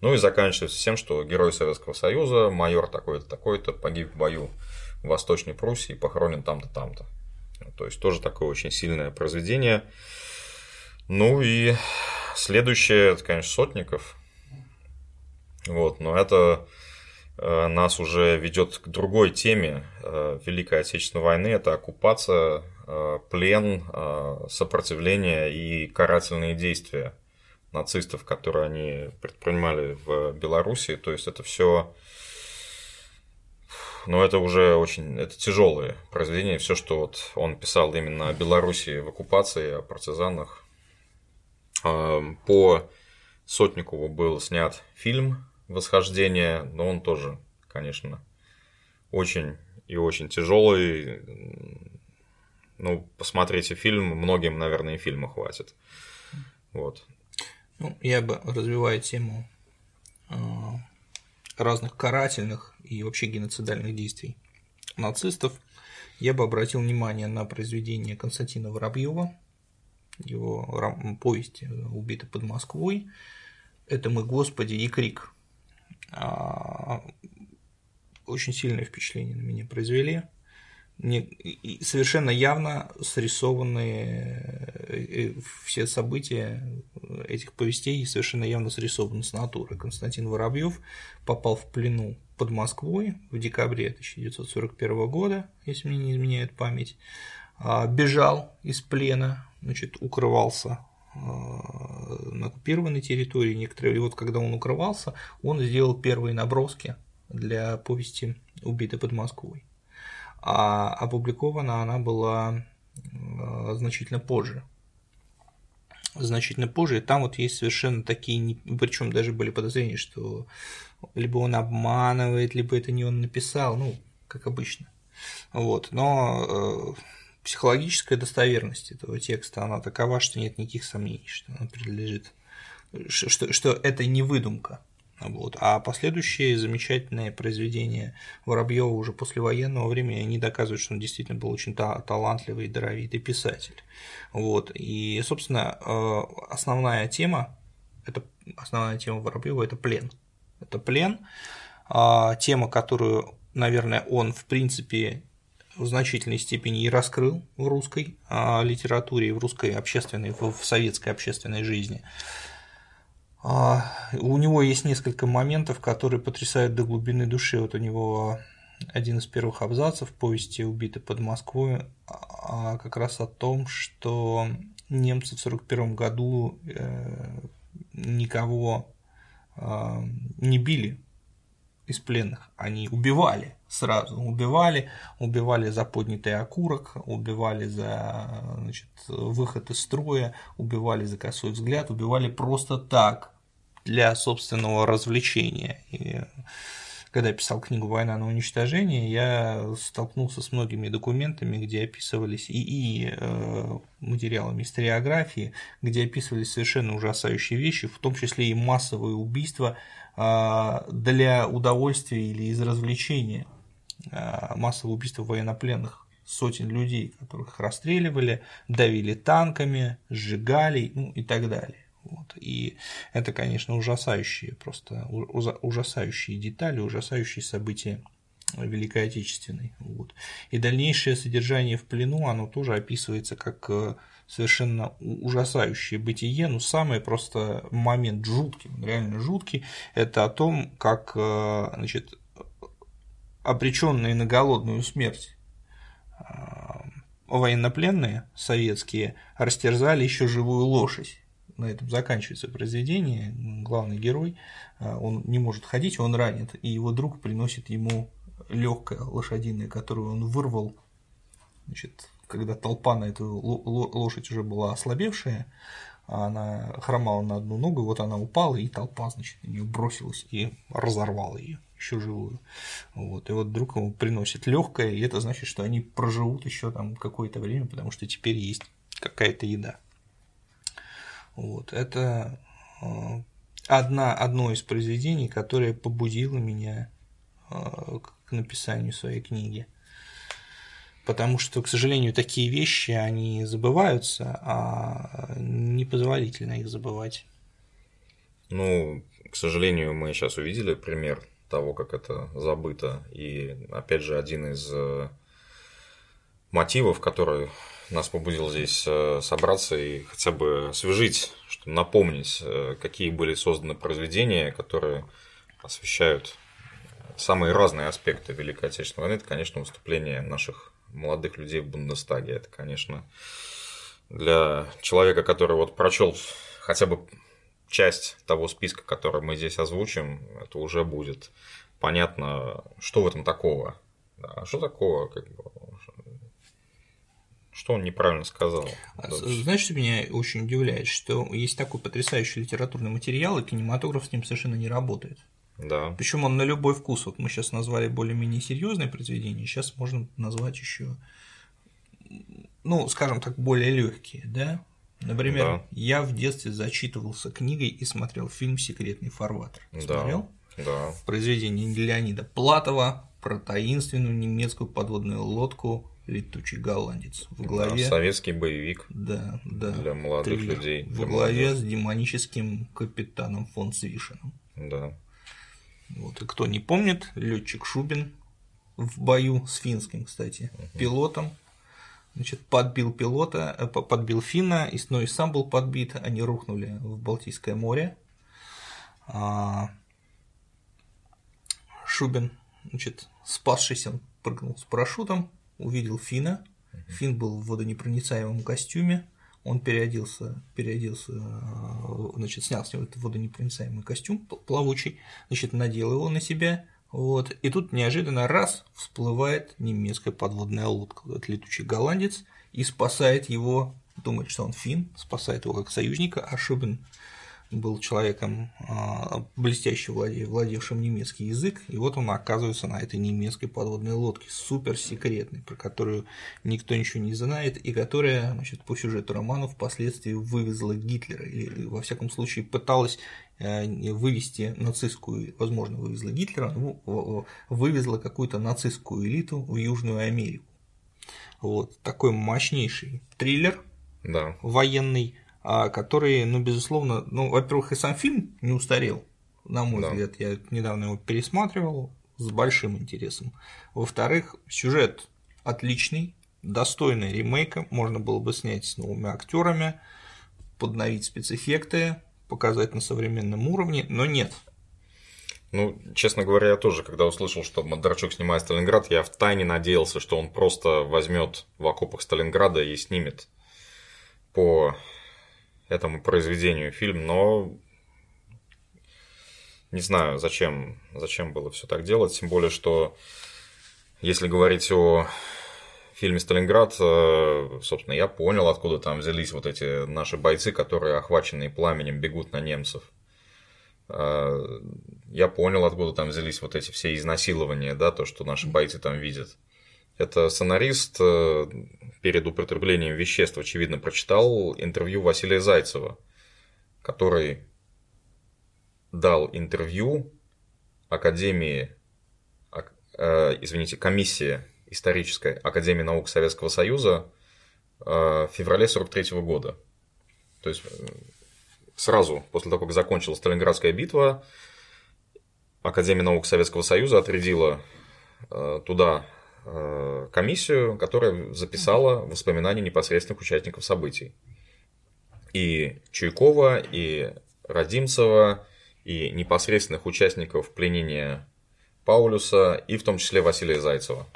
[SPEAKER 2] Ну и заканчивается тем, что герой Советского Союза, майор такой-то, такой-то, погиб в бою в Восточной Пруссии, похоронен там-то, там-то. То есть тоже такое очень сильное произведение. Ну и следующее, это, конечно, Сотников. Вот, но это э, нас уже ведет к другой теме э, Великой Отечественной войны. Это оккупация, э, плен, сопротивление и карательные действия нацистов, которые они предпринимали в Беларуси. То есть это все но это уже очень это тяжелые произведения. Все, что вот он писал именно о Беларуси в оккупации, о партизанах. По Сотникову был снят фильм восхождение, но он тоже, конечно, очень и очень тяжелый. Ну, посмотрите фильм, многим, наверное, и фильма хватит. Вот.
[SPEAKER 1] Ну, я бы развиваю тему а, разных карательных и вообще геноцидальных действий нацистов, я бы обратил внимание на произведение Константина Воробьева, его повесть «Убиты под Москвой». Это «Мы, Господи» и «Крик», очень сильное впечатление на меня произвели. Не, совершенно явно срисованные э, э, все события этих повестей совершенно явно срисованы с натуры. Константин Воробьев попал в плену под Москвой в декабре 1941 года, если мне не изменяет память, а, бежал из плена, значит, укрывался на оккупированной территории некоторые. И вот когда он укрывался, он сделал первые наброски для повести «Убиты под Москвой». А опубликована она была э, значительно позже. Значительно позже. И там вот есть совершенно такие, причем даже были подозрения, что либо он обманывает, либо это не он написал, ну, как обычно. Вот. Но э, психологическая достоверность этого текста, она такова, что нет никаких сомнений, что она принадлежит, что, что это не выдумка. Вот. А последующие замечательные произведения Воробьева уже после военного времени они доказывают, что он действительно был очень та- талантливый и даровитый писатель. Вот. И, собственно, э, основная тема, это основная тема Воробьева это плен. Это плен, а, тема, которую, наверное, он в принципе в значительной степени и раскрыл в русской а, литературе, в русской общественной, в советской общественной жизни. А, у него есть несколько моментов, которые потрясают до глубины души. Вот у него один из первых абзацев повести «Убиты под Москвой» а, как раз о том, что немцы в 1941 году э, никого не били из пленных, они убивали сразу, убивали, убивали за поднятый окурок, убивали за значит, выход из строя, убивали за косой взгляд, убивали просто так, для собственного развлечения. И когда писал книгу «Война на уничтожение», я столкнулся с многими документами, где описывались и, и э, материалами историографии, где описывались совершенно ужасающие вещи, в том числе и массовые убийства э, для удовольствия или из развлечения, э, массовые убийства военнопленных сотен людей, которых расстреливали, давили танками, сжигали ну, и так далее. Вот. И это, конечно, ужасающие, просто ужасающие детали, ужасающие события Великой Отечественной. Вот. И дальнейшее содержание в плену, оно тоже описывается как э, совершенно ужасающее бытие, но самый просто момент жуткий, реально жуткий, это о том, как э, значит, обреченные на голодную смерть э, военнопленные советские растерзали еще живую лошадь на этом заканчивается произведение. Главный герой, а, он не может ходить, он ранит, и его друг приносит ему легкое лошадиное, которую он вырвал, значит, когда толпа на эту лошадь уже была ослабевшая, а она хромала на одну ногу, вот она упала, и толпа, значит, на нее бросилась и разорвала ее еще живую. Вот. И вот друг ему приносит легкое, и это значит, что они проживут еще там какое-то время, потому что теперь есть какая-то еда. Вот, это э, одна, одно из произведений, которое побудило меня э, к написанию своей книги. Потому что, к сожалению, такие вещи, они забываются, а непозволительно их забывать.
[SPEAKER 2] Ну, к сожалению, мы сейчас увидели пример того, как это забыто. И, опять же, один из э, мотивов, который нас побудил здесь э, собраться и хотя бы освежить, что напомнить, э, какие были созданы произведения, которые освещают самые разные аспекты Великой Отечественной войны. Это, конечно, выступление наших молодых людей в Бундестаге. Это, конечно, для человека, который вот прочел хотя бы часть того списка, который мы здесь озвучим, это уже будет понятно, что в этом такого. Да, что такого, как бы, что он неправильно сказал?
[SPEAKER 1] А знаешь, что меня очень удивляет, что есть такой потрясающий литературный материал, и кинематограф с ним совершенно не работает.
[SPEAKER 2] Да.
[SPEAKER 1] Причем он на любой вкус. Вот мы сейчас назвали более-менее серьезное произведение, сейчас можно назвать еще, ну, скажем так, более легкие, да? Например, да. я в детстве зачитывался книгой и смотрел фильм Секретный фарватер.
[SPEAKER 2] Да. Смотрел? Да.
[SPEAKER 1] Произведение Леонида Платова про таинственную немецкую подводную лодку летучий голландец в главе.
[SPEAKER 2] Да, советский боевик.
[SPEAKER 1] Да, да.
[SPEAKER 2] Для молодых триллер, людей.
[SPEAKER 1] В главе с демоническим капитаном фон Свишином.
[SPEAKER 2] Да.
[SPEAKER 1] Вот, и кто не помнит, летчик Шубин в бою с финским, кстати, угу. пилотом. Значит, подбил пилота, э, подбил Финна, и но и сам был подбит, они рухнули в Балтийское море. А, Шубин, значит, спасшийся, прыгнул с парашютом, увидел Фина. Фин был в водонепроницаемом костюме. Он переоделся, переоделся, э, значит, снял с него этот водонепроницаемый костюм плавучий, значит, надел его на себя, вот, и тут неожиданно раз всплывает немецкая подводная лодка, этот летучий голландец, и спасает его, думает, что он фин, спасает его как союзника, а Шубин был человеком а, блестяще владевшим немецкий язык, и вот он оказывается на этой немецкой подводной лодке, супер секретной, про которую никто ничего не знает, и которая, значит, по сюжету романа впоследствии вывезла Гитлера, или, во всяком случае, пыталась э, вывести нацистскую, возможно, вывезла Гитлера, ну, вывезла какую-то нацистскую элиту в Южную Америку. Вот такой мощнейший триллер
[SPEAKER 2] да.
[SPEAKER 1] военный, а, который, ну, безусловно, ну, во-первых, и сам фильм не устарел, на мой да. взгляд, я недавно его пересматривал с большим интересом. Во-вторых, сюжет отличный, достойный ремейка, можно было бы снять с новыми актерами, подновить спецэффекты, показать на современном уровне, но нет.
[SPEAKER 2] Ну, честно говоря, я тоже, когда услышал, что Бондарчук снимает Сталинград, я в тайне надеялся, что он просто возьмет в окопах Сталинграда и снимет по этому произведению фильм, но не знаю, зачем, зачем было все так делать, тем более, что если говорить о фильме «Сталинград», э, собственно, я понял, откуда там взялись вот эти наши бойцы, которые, охваченные пламенем, бегут на немцев. Э, я понял, откуда там взялись вот эти все изнасилования, да, то, что наши бойцы там видят. Это сценарист э, перед употреблением веществ, очевидно, прочитал интервью Василия Зайцева, который дал интервью Академии, э, извините, комиссии исторической Академии наук Советского Союза э, в феврале 43 года. То есть сразу после того, как закончилась Сталинградская битва, Академия наук Советского Союза отрядила туда комиссию, которая записала воспоминания непосредственных участников событий. И Чуйкова, и Родимцева, и непосредственных участников пленения Паулюса, и в том числе Василия Зайцева.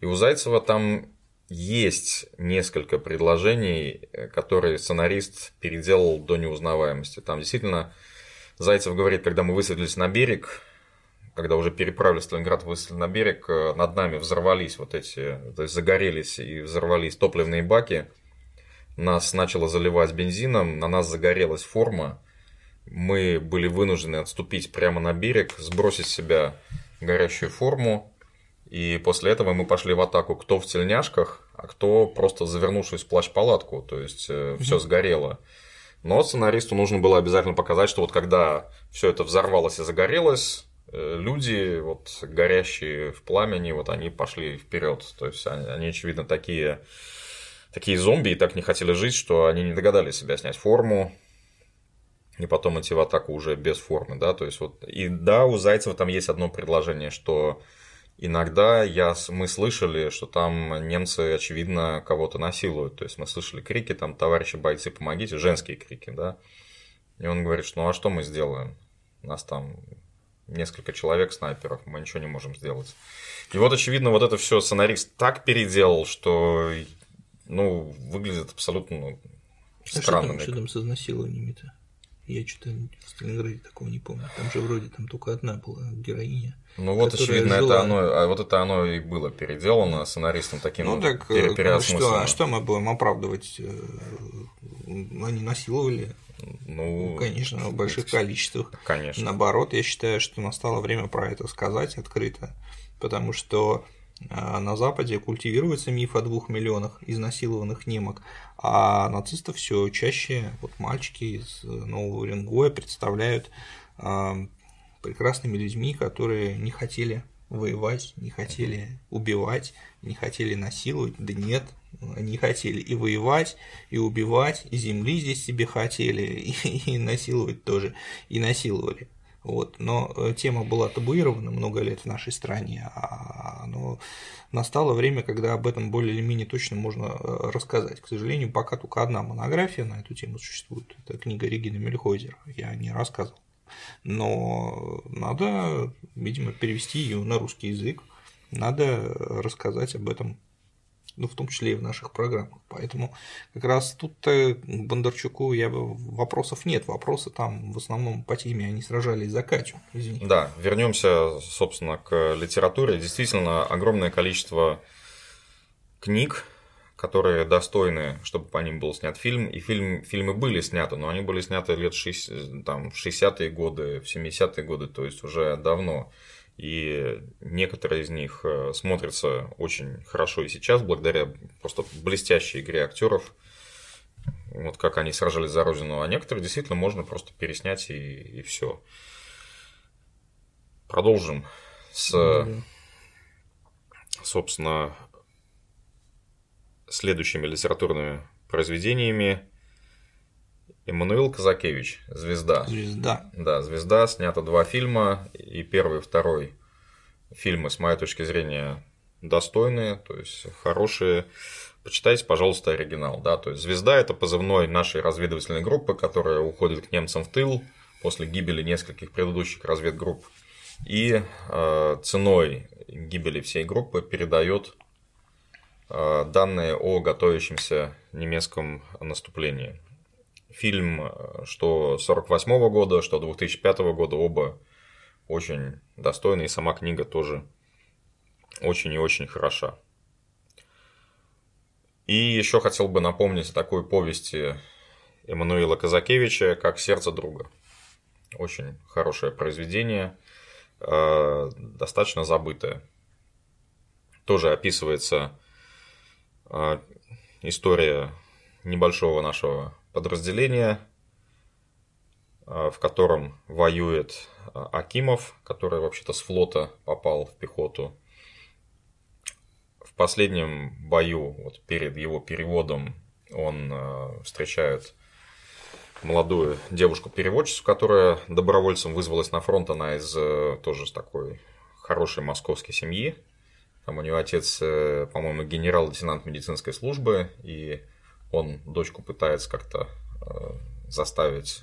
[SPEAKER 2] И у Зайцева там есть несколько предложений, которые сценарист переделал до неузнаваемости. Там действительно Зайцев говорит, когда мы высадились на берег, когда уже переправили Сталинград, вышли на берег, э, над нами взорвались вот эти, то есть загорелись и взорвались топливные баки, нас начало заливать бензином, на нас загорелась форма, мы были вынуждены отступить прямо на берег, сбросить с себя горящую форму, и после этого мы пошли в атаку кто в тельняшках, а кто просто завернувшись в плащ-палатку, то есть mm-hmm. все сгорело. Но сценаристу нужно было обязательно показать, что вот когда все это взорвалось и загорелось, Э, люди, вот горящие в пламени, вот они пошли вперед. То есть они, они, очевидно, такие, такие зомби и так не хотели жить, что они не догадались себя снять форму. И потом идти в атаку уже без формы, да, то есть вот, и да, у Зайцева там есть одно предложение, что иногда я, мы слышали, что там немцы, очевидно, кого-то насилуют, то есть мы слышали крики, там, товарищи бойцы, помогите, женские крики, да, и он говорит, ну а что мы сделаем? Нас там несколько человек снайперов, мы ничего не можем сделать. И вот, очевидно, вот это все сценарист так переделал, что ну, выглядит абсолютно ну, странно.
[SPEAKER 1] А что там, что там с изнасилованиями-то? Я что-то в Сталинграде такого не помню. Там же вроде там только одна была героиня.
[SPEAKER 2] Ну вот, очевидно, жила... это оно, а вот это оно и было переделано сценаристом таким
[SPEAKER 1] ну, так, э, что, а что мы будем оправдывать? Э, они насиловали ну, ну, конечно, в больших количествах.
[SPEAKER 2] Конечно.
[SPEAKER 1] Наоборот, я считаю, что настало время про это сказать открыто, потому что а, на Западе культивируется миф о двух миллионах изнасилованных немок, а нацистов все чаще вот мальчики из Нового Уренгоя представляют а, прекрасными людьми, которые не хотели воевать, не хотели убивать, не хотели насиловать. Да нет, они хотели и воевать, и убивать, и земли здесь себе хотели, и, и насиловать тоже, и насиловали. Вот. Но э, тема была табуирована много лет в нашей стране, а но настало время, когда об этом более или менее точно можно э, рассказать. К сожалению, пока только одна монография на эту тему существует. Это книга Регины Мельхойзер. Я не рассказывал. Но надо, видимо, перевести ее на русский язык. Надо рассказать об этом ну, в том числе и в наших программах. Поэтому как раз тут-то Бондарчуку я бы вопросов нет. Вопросы там в основном по теме они сражались за Катю. Извините.
[SPEAKER 2] Да, вернемся, собственно, к литературе. Действительно, огромное количество книг, которые достойны, чтобы по ним был снят фильм. И фильм, фильмы были сняты, но они были сняты лет 60, там, в 60-е годы, в 70-е годы, то есть уже давно. И некоторые из них э, смотрятся очень хорошо и сейчас, благодаря просто блестящей игре актеров. Вот как они сражались за родину. А некоторые действительно можно просто переснять и, и все. Продолжим с, собственно, следующими литературными произведениями. Эммануил Казакевич «Звезда».
[SPEAKER 1] Звезда.
[SPEAKER 2] Да, «Звезда». Снято два фильма, и первый, и второй фильмы, с моей точки зрения, достойные, то есть хорошие. Почитайте, пожалуйста, оригинал. Да? То есть «Звезда» – это позывной нашей разведывательной группы, которая уходит к немцам в тыл после гибели нескольких предыдущих разведгрупп. И э, ценой гибели всей группы передает данные о готовящемся немецком наступлении фильм э, что 48 года, что 2005 года, оба очень достойны, и сама книга тоже очень и очень хороша. И еще хотел бы напомнить о такой повести Эммануила Казакевича, как «Сердце друга». Очень хорошее произведение, э, достаточно забытое. Тоже описывается э, история небольшого нашего подразделение, а, в котором воюет а, Акимов, который вообще-то с флота попал в пехоту. В последнем бою, вот перед его переводом, он а, встречает молодую девушку-переводчицу, которая добровольцем вызвалась на фронт. Она из тоже такой хорошей московской семьи. Там у нее отец, э, по-моему, генерал-лейтенант медицинской службы, и он дочку пытается как-то э, заставить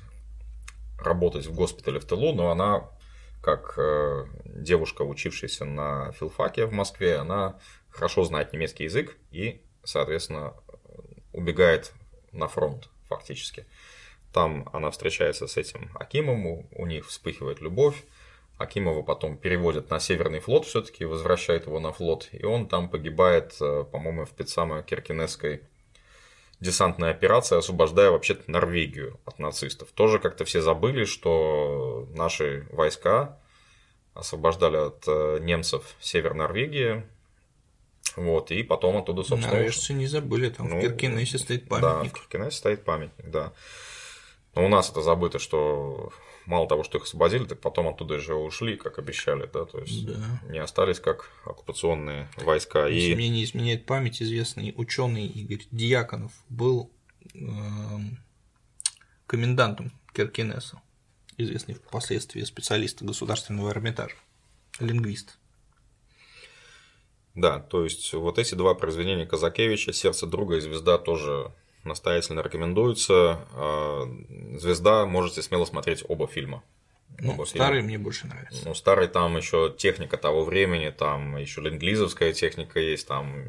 [SPEAKER 2] работать в госпитале в тылу, но она, как э, девушка, учившаяся на филфаке в Москве, она хорошо знает немецкий язык и, соответственно, убегает на фронт фактически. Там она встречается с этим Акимом, у них вспыхивает любовь. Акимова потом переводят на Северный флот все-таки, возвращает его на флот, и он там погибает, э, по-моему, в Пиццамо-Киркинесской десантная операция, освобождая вообще-то Норвегию от нацистов. Тоже как-то все забыли, что наши войска освобождали от э, немцев север Норвегии, вот, и потом оттуда, собственно...
[SPEAKER 1] Норвежцы не забыли, там ну, в Киркинессе стоит памятник.
[SPEAKER 2] Да, в Киркинессе стоит памятник, да. Но у нас это забыто, что мало того, что их освободили, так потом оттуда же ушли, как обещали, да, то есть да. не остались как оккупационные войска.
[SPEAKER 1] Если и... мне не изменяет память, известный ученый Игорь Дьяконов был э, комендантом Киркинесса, известный впоследствии специалист государственного Эрмитажа, лингвист.
[SPEAKER 2] Да, то есть вот эти два произведения Казакевича «Сердце друга» и «Звезда» тоже настоятельно рекомендуется. А, Звезда, можете смело смотреть оба фильма.
[SPEAKER 1] Ну, оба старый фильма. мне больше нравится.
[SPEAKER 2] Ну, старый там еще техника того времени, там еще ленглизовская техника есть, там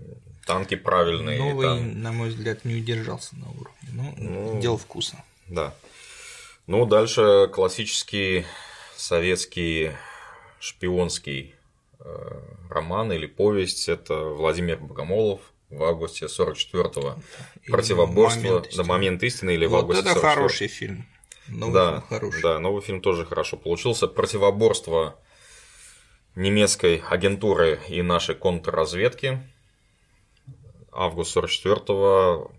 [SPEAKER 2] танки правильные.
[SPEAKER 1] Новый,
[SPEAKER 2] там...
[SPEAKER 1] на мой взгляд, не удержался на уровне. Ну, ну, дело вкуса.
[SPEAKER 2] Да. Ну, дальше классический советский шпионский э, роман или повесть. Это Владимир Богомолов в августе 44-го. Противоборство момент на момент истины или
[SPEAKER 1] вот
[SPEAKER 2] в августе
[SPEAKER 1] это хороший фильм.
[SPEAKER 2] Новый да, фильм хороший. Да, новый фильм тоже хорошо получился. Противоборство немецкой агентуры и нашей контрразведки. Август 44-го.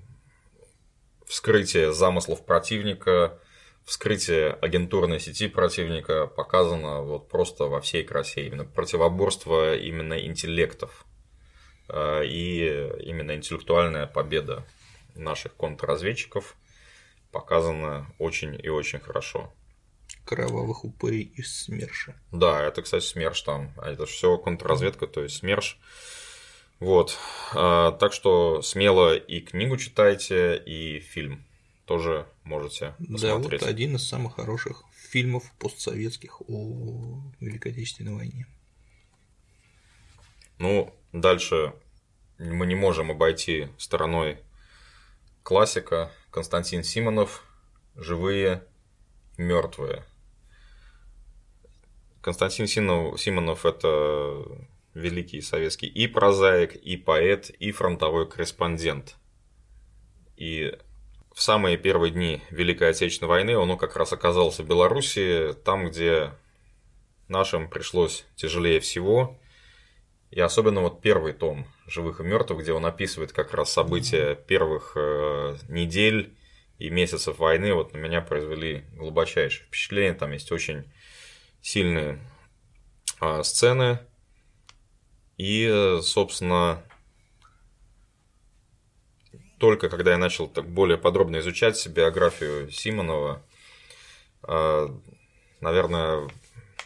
[SPEAKER 2] Вскрытие замыслов противника, вскрытие агентурной сети противника показано вот просто во всей красе. Именно противоборство именно интеллектов и именно интеллектуальная победа наших контрразведчиков показана очень и очень хорошо.
[SPEAKER 1] Кровавых упырей из СМЕРШа.
[SPEAKER 2] Да, это, кстати, СМЕРШ там. А это все контрразведка, то есть СМЕРШ. Вот. А, так что смело и книгу читайте, и фильм тоже можете посмотреть.
[SPEAKER 1] Да, вот один из самых хороших фильмов постсоветских о Великой Отечественной войне.
[SPEAKER 2] Ну, дальше мы не можем обойти стороной классика Константин Симонов «Живые, мертвые». Константин Симонов – это великий советский и прозаик, и поэт, и фронтовой корреспондент. И в самые первые дни Великой Отечественной войны он как раз оказался в Белоруссии, там, где нашим пришлось тяжелее всего. И особенно вот первый том «Живых и мертвых», где он описывает как раз события первых э, недель и месяцев войны, вот на меня произвели глубочайшее впечатление. Там есть очень сильные э, сцены. И, собственно, только когда я начал так более подробно изучать биографию Симонова, э, наверное,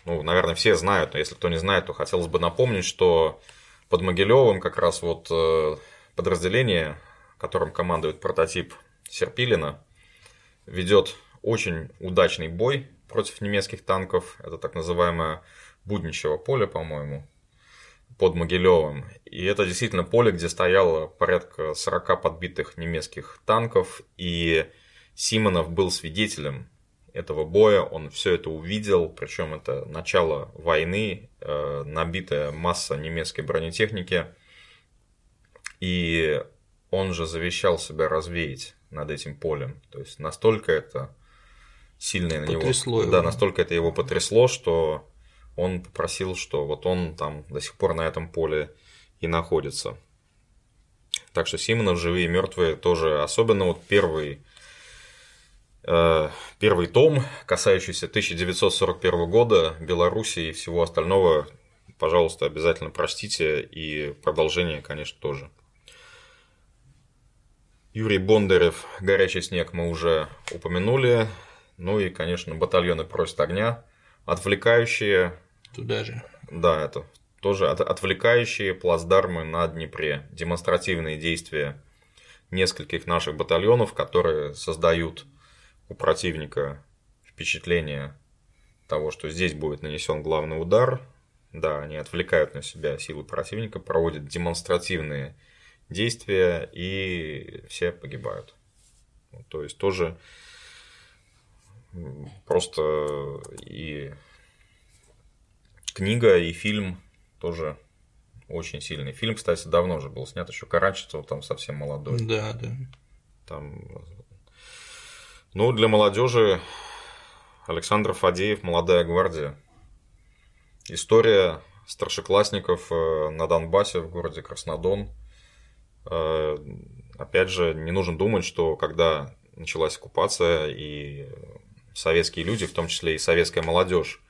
[SPEAKER 2] ну, наверное, все знают, но если кто не знает, то хотелось бы напомнить, что под Могилевым как раз вот э, подразделение, которым командует прототип Серпилина, ведет очень удачный бой против немецких танков. Это так называемое Будничево поле, по-моему, под Могилевым. И это действительно поле, где стояло порядка 40 подбитых немецких танков, и Симонов был свидетелем этого боя, он все это увидел, причем это начало войны, э, набитая масса немецкой бронетехники, и он же завещал себя развеять над этим полем. То есть настолько это сильное на потрясло него, его. да, настолько это его потрясло, что он попросил, что вот он там до сих пор на этом поле и находится. Так что Симонов живые и мертвые тоже, особенно вот первый первый том, касающийся 1941 года, Беларуси и всего остального, пожалуйста, обязательно прочтите, и продолжение, конечно, тоже. Юрий Бондарев, «Горячий снег» мы уже упомянули. Ну и, конечно, батальоны просят огня, отвлекающие...
[SPEAKER 1] Туда же.
[SPEAKER 2] Да, это тоже отвлекающие плацдармы на Днепре. Демонстративные действия нескольких наших батальонов, которые создают у противника впечатление того, что здесь будет нанесен главный удар. Да, они отвлекают на себя силы противника, проводят демонстративные действия, и все погибают. То есть тоже просто и книга, и фильм тоже очень сильный. Фильм, кстати, давно уже был снят, еще Карачество там совсем молодой.
[SPEAKER 1] Да, да.
[SPEAKER 2] Там ну, для молодежи Александр Фадеев «Молодая гвардия». История старшеклассников э, на Донбассе в городе Краснодон. Э, опять же, не нужно думать, что когда началась оккупация, и советские люди, в том числе и советская молодежь,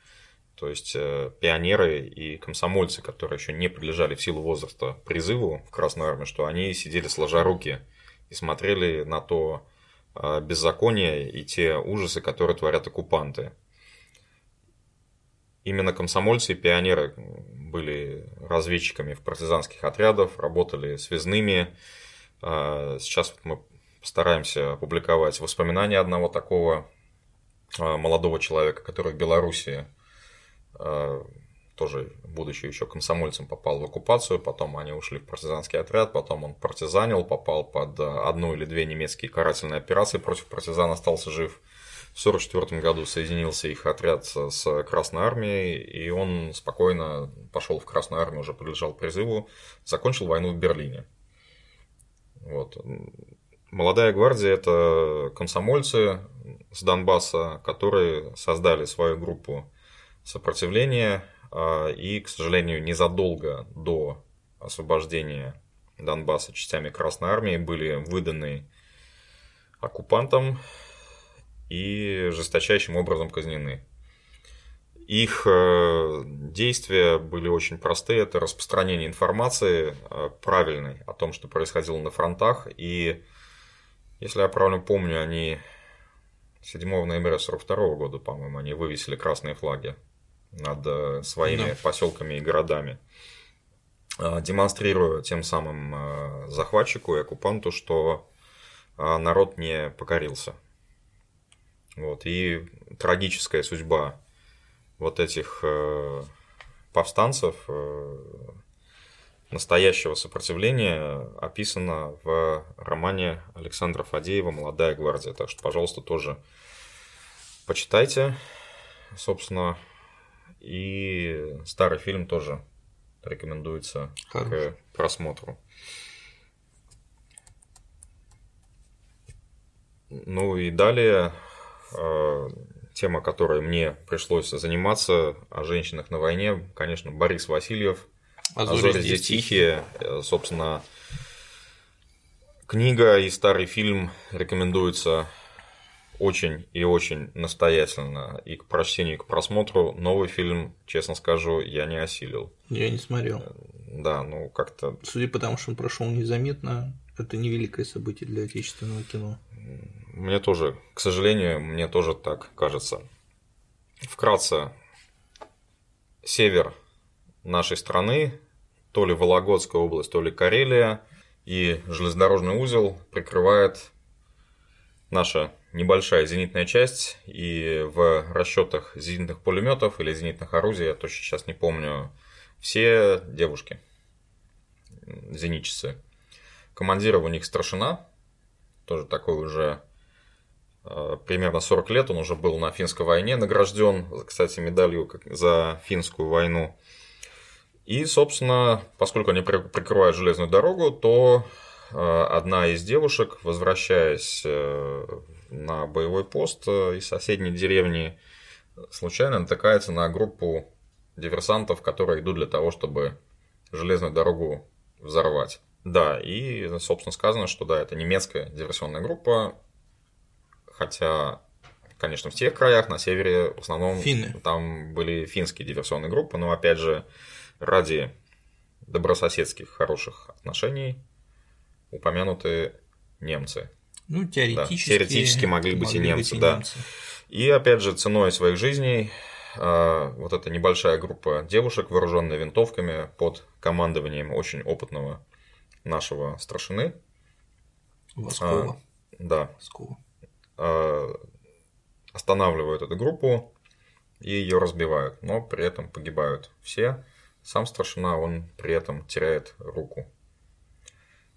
[SPEAKER 2] то есть э, пионеры и комсомольцы, которые еще не подлежали в силу возраста призыву в Красную Армию, что они сидели сложа руки и смотрели на то, а, беззакония и те ужасы, которые творят оккупанты. Именно комсомольцы и пионеры были разведчиками в партизанских отрядах, работали связными. А, сейчас мы стараемся опубликовать воспоминания одного такого а, молодого человека, который в Беларуси тоже, будучи еще комсомольцем, попал в оккупацию, потом они ушли в партизанский отряд, потом он партизанил, попал под э, одну или две немецкие карательные операции против партизан, остался жив. В 1944 году соединился их отряд с Красной Армией, и он спокойно пошел в Красную Армию, уже подлежал призыву, закончил войну в Берлине. Вот. Молодая гвардия – это комсомольцы с Донбасса, которые создали свою группу сопротивления и, к сожалению, незадолго до освобождения Донбасса частями Красной Армии были выданы оккупантам и жесточайшим образом казнены. Их э, действия были очень простые. Это распространение информации э, правильной о том, что происходило на фронтах. И, если я правильно помню, они 7 ноября 1942 года, по-моему, они вывесили красные флаги над э, своими да. поселками и городами, э, демонстрируя тем самым э, захватчику и оккупанту, что народ не покорился. Вот. И трагическая судьба вот этих повстанцев, настоящего сопротивления описана в романе Александра Фадеева «Молодая гвардия». Так что, пожалуйста, тоже почитайте. Собственно, и старый фильм тоже рекомендуется Хорош. к просмотру. Ну и далее э, тема, которой мне пришлось заниматься о женщинах на войне, конечно, Борис Васильев.
[SPEAKER 1] Азори
[SPEAKER 2] «Азори здесь тихие». Э, Собственно, книга и старый фильм рекомендуются очень и очень настоятельно и к прочтению, и к просмотру. Новый фильм, честно скажу, я не осилил.
[SPEAKER 1] Я не смотрел.
[SPEAKER 2] Да, ну как-то
[SPEAKER 1] Судя по тому, что он прошел незаметно, это невеликое событие для отечественного кино.
[SPEAKER 2] Мне тоже, к сожалению, мне тоже так кажется. Вкратце, север нашей страны, то ли Вологодская область, то ли Карелия, и железнодорожный узел прикрывает наша небольшая зенитная часть, и в расчетах зенитных пулеметов или зенитных орудий, я точно сейчас не помню, все девушки, зенитчицы. Командир у них старшина, тоже такой уже э, примерно 40 лет, он уже был на финской войне награжден, кстати, медалью за финскую войну. И, собственно, поскольку они при- прикрывают железную дорогу, то э, одна из девушек, возвращаясь э, на боевой пост э, из соседней деревни, случайно натыкается на группу диверсантов, которые идут для того, чтобы железную дорогу взорвать. Да, и, собственно, сказано, что да, это немецкая диверсионная группа, хотя, конечно, в тех краях, на севере, в основном
[SPEAKER 1] Финны.
[SPEAKER 2] там были финские диверсионные группы, но, опять же, ради добрососедских хороших отношений упомянуты немцы.
[SPEAKER 1] Ну, теоретически,
[SPEAKER 2] теоретически могли быть и немцы, да.
[SPEAKER 1] немцы.
[SPEAKER 2] И опять же, ценой своих жизней э, вот эта небольшая группа девушек, вооруженная винтовками, под командованием очень опытного нашего старшины,
[SPEAKER 1] Воскова.
[SPEAKER 2] да,
[SPEAKER 1] Воскова.
[SPEAKER 2] э, останавливают эту группу и ее разбивают, но при этом погибают все. Сам старшина, он при этом теряет руку.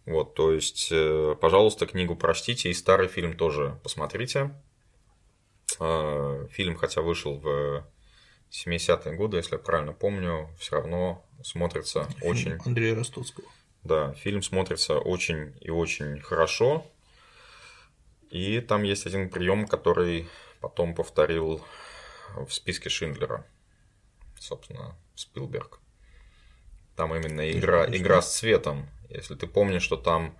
[SPEAKER 2] Вот, то есть, э, пожалуйста, книгу прочтите и старый фильм тоже посмотрите. Э, Фильм, хотя вышел в 70-е годы, если я правильно помню, все равно смотрится
[SPEAKER 1] Фильм
[SPEAKER 2] очень
[SPEAKER 1] Андрея Ростоцкого.
[SPEAKER 2] да, фильм смотрится очень и очень хорошо. И там есть один прием, который потом повторил в списке Шиндлера. Собственно, Спилберг. Там именно игра, игра с цветом. Если ты помнишь, что там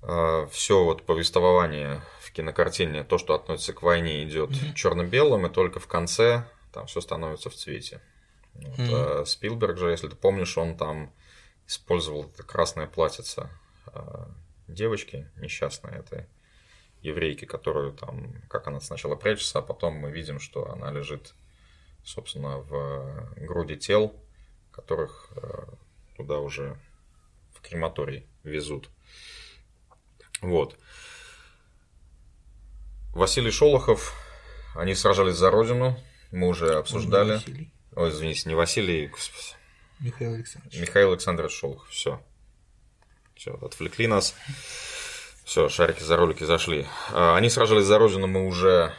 [SPEAKER 2] все вот повествование в кинокартине, то, что относится к войне, идет
[SPEAKER 1] Мгм.
[SPEAKER 2] черно-белым, и только в конце там все становится в цвете. Вот,
[SPEAKER 1] Мгм.
[SPEAKER 2] а Спилберг же, если ты помнишь, он там использовал это красное платьице а, девочки несчастной этой еврейки, которую там, как она сначала прячется, а потом мы видим, что она лежит, собственно, в груди тел, которых э, туда уже в крематорий везут. Вот. Василий Шолохов, они сражались за родину, мы уже обсуждали.
[SPEAKER 1] Василий.
[SPEAKER 2] Ой, извините, не Василий, господи,
[SPEAKER 1] Михаил Александрович.
[SPEAKER 2] Михаил Александрович Шолохов. Все. Все, отвлекли нас. Все, шарики за ролики зашли. А, Они сражались за родину, мы уже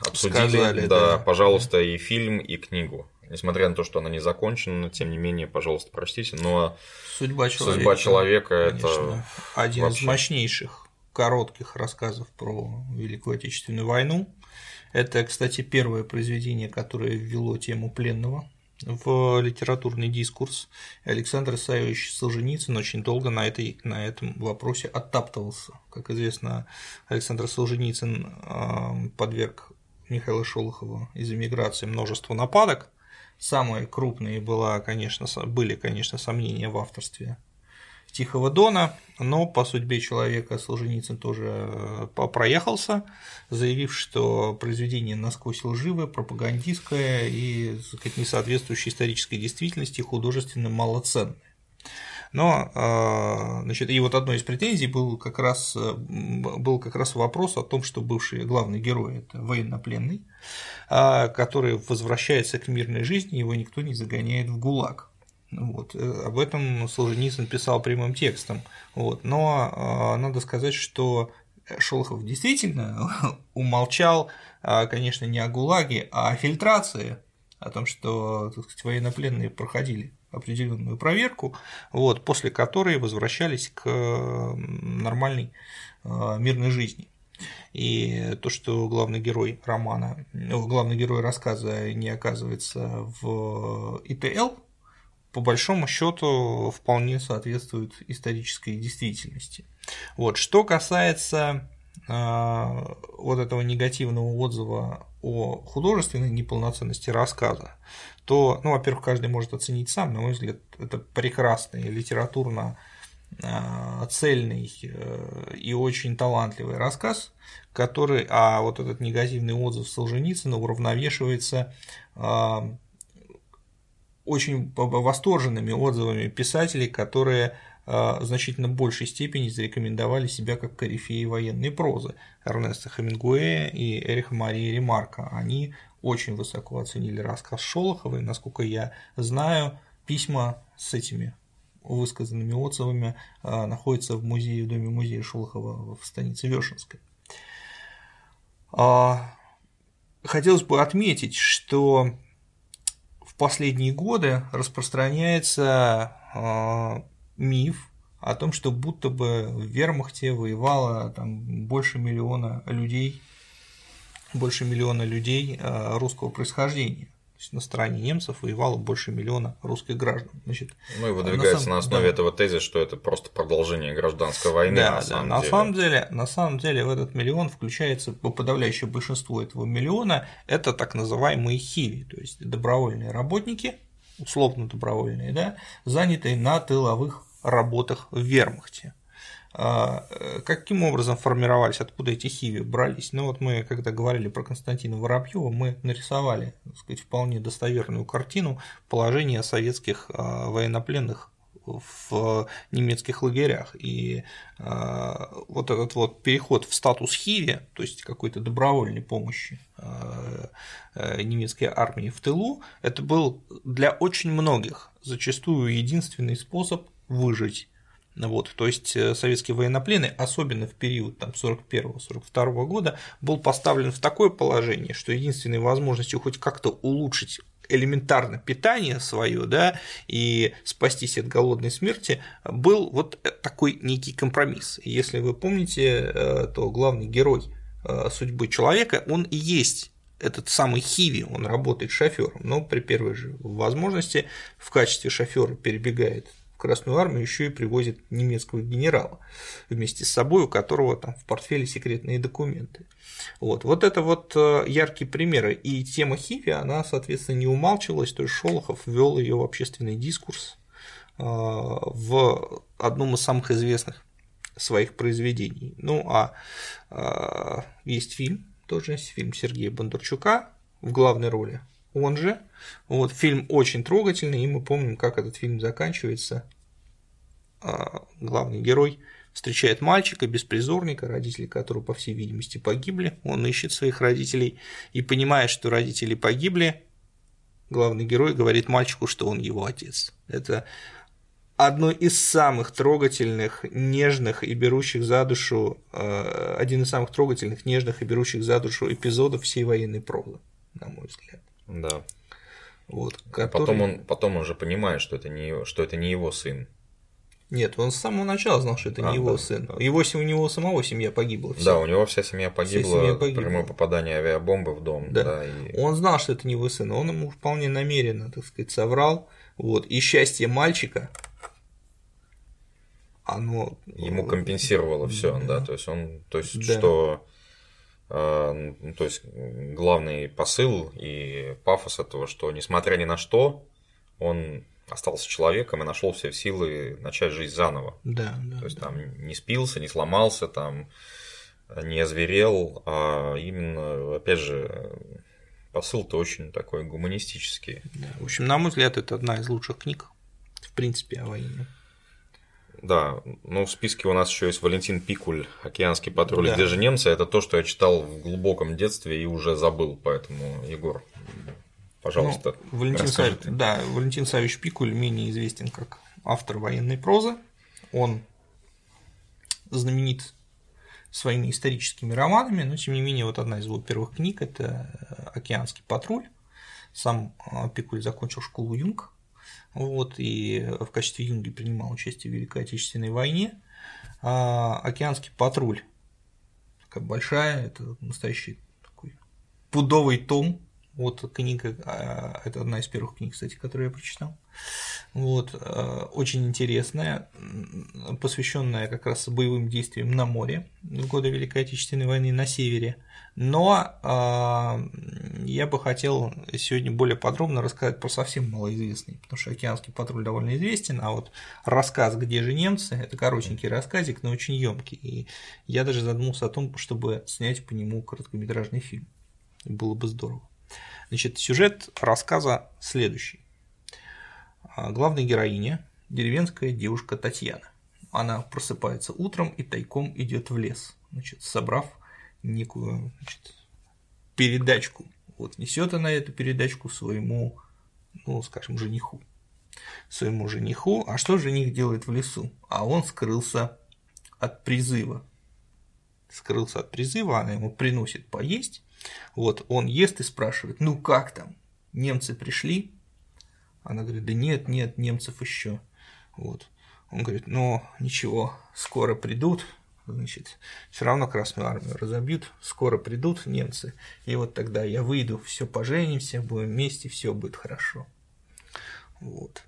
[SPEAKER 2] обсудили.
[SPEAKER 1] Сказали,
[SPEAKER 2] да,
[SPEAKER 1] да.
[SPEAKER 2] пожалуйста, и фильм, и книгу. Несмотря на то, что она не закончена, тем не менее, пожалуйста, прочтите. Но
[SPEAKER 1] Судьба человека.
[SPEAKER 2] судьба человека это
[SPEAKER 1] конечно, один из
[SPEAKER 2] вообще.
[SPEAKER 1] мощнейших коротких рассказов про Великую Отечественную войну. Это, кстати, первое произведение, которое ввело тему пленного в литературный дискурс. Александр Исаевич Солженицын очень долго на, этой, на этом вопросе оттаптывался. Как известно, Александр Солженицын э, подверг Михаила Шолохова из эмиграции множеству нападок. Самые крупные была, конечно, были, конечно, сомнения в авторстве Тихого Дона, но по судьбе человека Солженицын тоже э, проехался, заявив, что произведение насквозь лживое, пропагандистское и сказать, не соответствующее исторической действительности, художественно малоценное. Но, э, значит, и вот одной из претензий был как раз, э, был как раз вопрос о том, что бывший главный герой – это военнопленный, а, который возвращается к мирной жизни, его никто не загоняет в ГУЛАГ. Вот. э, Об этом Солженицын писал прямым текстом. Вот. Но а, надо сказать, что Шолохов действительно умолчал, а, конечно, не о ГУЛАГе, а о фильтрации, о том, что так сказать, военнопленные проходили определенную проверку, вот, после которой возвращались к нормальной а, мирной жизни. И то, что главный герой романа, ну, главный герой рассказа не оказывается в ИТЛ, по большому счету вполне соответствует исторической действительности. Вот. Что касается э, вот этого негативного отзыва о художественной неполноценности рассказа, то, ну, во-первых, каждый может оценить сам, на мой взгляд, это прекрасный литературно а, цельный э, и очень талантливый рассказ, который, а вот этот негативный отзыв Солженицына уравновешивается а, очень восторженными отзывами писателей, которые а, в значительно большей степени зарекомендовали себя как корифеи военной прозы Эрнеста Хемингуэя и Эриха Марии Ремарка. Они очень высоко оценили рассказ Шолохова, и, насколько я знаю, письма с этими высказанными отзывами а, находятся в музее, в доме музея Шолохова в станице Вешенской. А, хотелось бы отметить, что в последние годы распространяется а, миф о том, что будто бы в вермахте воевало там больше миллиона людей, больше миллиона людей русского происхождения есть на стороне немцев воевало больше миллиона русских граждан. Значит,
[SPEAKER 2] ну и выдвигается на, на основе да. этого тезис, что это просто продолжение гражданской войны.
[SPEAKER 1] Да,
[SPEAKER 2] на,
[SPEAKER 1] да,
[SPEAKER 2] самом,
[SPEAKER 1] на
[SPEAKER 2] деле.
[SPEAKER 1] самом деле. На самом деле в этот миллион включается подавляющее большинство этого миллиона это так называемые хиви, то есть добровольные работники, условно добровольные, да, занятые на тыловых работах в вермахте. А, э, каким образом формировались, откуда эти хиви брались? Ну вот мы, когда говорили про Константина Воробьева, мы нарисовали, так сказать, вполне достоверную картину положения советских а, военнопленных в немецких лагерях. И э, вот этот вот переход в статус Хиви, то есть какой-то добровольной помощи э, немецкой армии в тылу, это был для очень многих зачастую единственный способ выжить вот, то есть э, советские военнопленные, особенно в период 41-42 года, был поставлен в такое положение, что единственной возможностью хоть как-то улучшить элементарно питание свое, да, и спастись от голодной смерти, был вот такой некий компромисс. Если вы помните, э, то главный герой э, судьбы человека, он и есть этот самый Хиви, он работает шофером, но при первой же возможности в качестве шофера перебегает Красную Армию еще и привозит немецкого генерала вместе с собой, у которого там в портфеле секретные документы. Вот, вот это вот э, яркие примеры. И тема Хиви, она, соответственно, не умалчивалась, то есть Шолохов ввел ее в общественный дискурс э, в одном из самых известных своих произведений. Ну а э, есть фильм, тоже фильм Сергея Бондарчука в главной роли он же. Вот, фильм очень трогательный, и мы помним, как этот фильм заканчивается. А, главный герой встречает мальчика, беспризорника, родители которого, по всей видимости, погибли. Он ищет своих родителей и понимает, что родители погибли. Главный герой говорит мальчику, что он его отец. Это одно из самых трогательных, нежных и берущих за душу, а, один из самых трогательных, нежных и берущих за душу эпизодов всей военной прозы, на мой взгляд.
[SPEAKER 2] Да.
[SPEAKER 1] Вот,
[SPEAKER 2] который... потом, он, потом он же понимает, что это, не, что это не его сын.
[SPEAKER 1] Нет, он с самого начала знал, что это а, не его да, сын. Его, у него самого семья погибла.
[SPEAKER 2] Вся. Да, у него вся семья погибла, вся семья погибла. прямое попадание авиабомбы в дом.
[SPEAKER 1] Да.
[SPEAKER 2] да
[SPEAKER 1] и... Он знал, что это не его сын, он ему вполне намеренно, так сказать, соврал. Вот. И счастье мальчика, оно...
[SPEAKER 2] Ему компенсировало все, да. да, то есть он, то есть, да. что а, ну, то есть главный посыл и пафос этого, что несмотря ни на что, он остался человеком и нашел все силы начать жизнь заново.
[SPEAKER 1] Да, да.
[SPEAKER 2] То есть
[SPEAKER 1] да.
[SPEAKER 2] там не спился, не сломался, там не озверел, а именно, опять же, посыл-то очень такой гуманистический.
[SPEAKER 1] Да. В общем, на мой взгляд, это одна из лучших книг, в принципе, о войне.
[SPEAKER 2] Да, ну в списке у нас еще есть Валентин Пикуль, Океанский патруль, да. где же немцы. Это то, что я читал в глубоком детстве и уже забыл, поэтому, Егор, пожалуйста,
[SPEAKER 1] ну, Валентин Сав... Да, Валентин Савич Пикуль менее известен как автор военной прозы. Он знаменит своими историческими романами, но тем не менее вот одна из его первых книг – это «Океанский патруль». Сам а, Пикуль закончил школу Юнг вот, и в качестве юнги принимал участие в Великой Отечественной войне. А, Океанский патруль такая большая, это настоящий такой пудовый том. Вот книга, а, это одна из первых книг, кстати, которую я прочитал. Вот, а, очень интересная, посвященная как раз боевым действиям на море в годы Великой Отечественной войны на севере. Но э, я бы хотел сегодня более подробно рассказать про совсем малоизвестный, потому что океанский патруль довольно известен, а вот рассказ «Где же немцы?» – это коротенький рассказик, но очень емкий. И я даже задумался о том, чтобы снять по нему короткометражный фильм. Было бы здорово. Значит, сюжет рассказа следующий. А, главная героиня – деревенская девушка Татьяна. Она просыпается утром и тайком идет в лес, значит, собрав некую значит, передачку. Вот несет она эту передачку своему, ну, скажем, жениху. Своему жениху. А что жених делает в лесу? А он скрылся от призыва. Скрылся от призыва, она ему приносит поесть. Вот он ест и спрашивает, ну как там? Немцы пришли? Она говорит, да нет, нет, немцев еще. Вот. Он говорит, ну ничего, скоро придут, значит, все равно Красную Армию разобьют, скоро придут немцы, и вот тогда я выйду, все поженимся, будем вместе, все будет хорошо. Вот.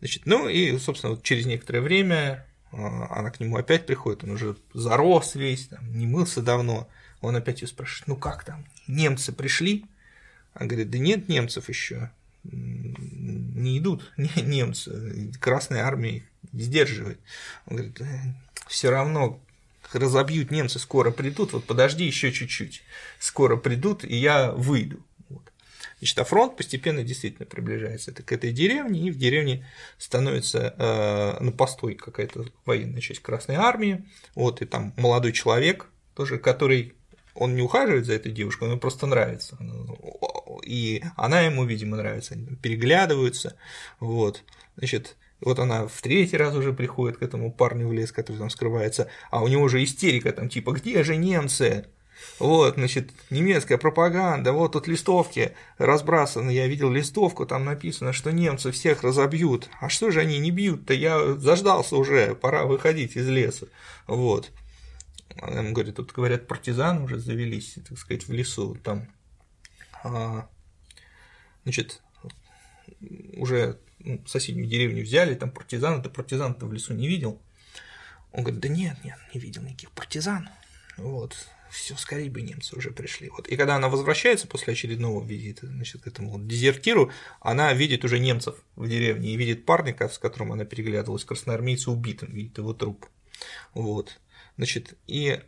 [SPEAKER 1] Значит, ну и, собственно, вот через некоторое время а, она к нему опять приходит, он уже зарос весь, там, не мылся давно, он опять ее спрашивает, ну как там, немцы пришли? Она говорит, да нет немцев еще, не идут немцы, Красная Армия их сдерживает. Он говорит, все равно разобьют немцы, скоро придут, вот подожди еще чуть-чуть, скоро придут, и я выйду. Вот. Значит, а фронт постепенно действительно приближается это к этой деревне, и в деревне становится э, на постой какая-то военная часть Красной Армии, вот, и там молодой человек, тоже, который он не ухаживает за этой девушкой, он ему просто нравится. И она ему, видимо, нравится, они переглядываются. Вот. Значит, вот она в третий раз уже приходит к этому парню в лес, который там скрывается, а у него уже истерика там типа «Где же немцы?» Вот, значит, немецкая пропаганда, вот тут листовки разбрасаны, я видел листовку, там написано, что немцы всех разобьют. А что же они не бьют-то? Я заждался уже, пора выходить из леса. Вот. Она ему говорит, тут, говорят, партизаны уже завелись, так сказать, в лесу, там, а, значит, уже ну, соседнюю деревню взяли, там партизаны, ты партизан-то в лесу не видел? Он говорит, да нет, нет, не видел никаких партизан. Вот, все, скорее бы немцы уже пришли. Вот. И когда она возвращается после очередного визита значит, к этому вот дезертиру, она видит уже немцев в деревне и видит парника, с которым она переглядывалась, красноармейца убитым, видит его труп. Вот. Значит, и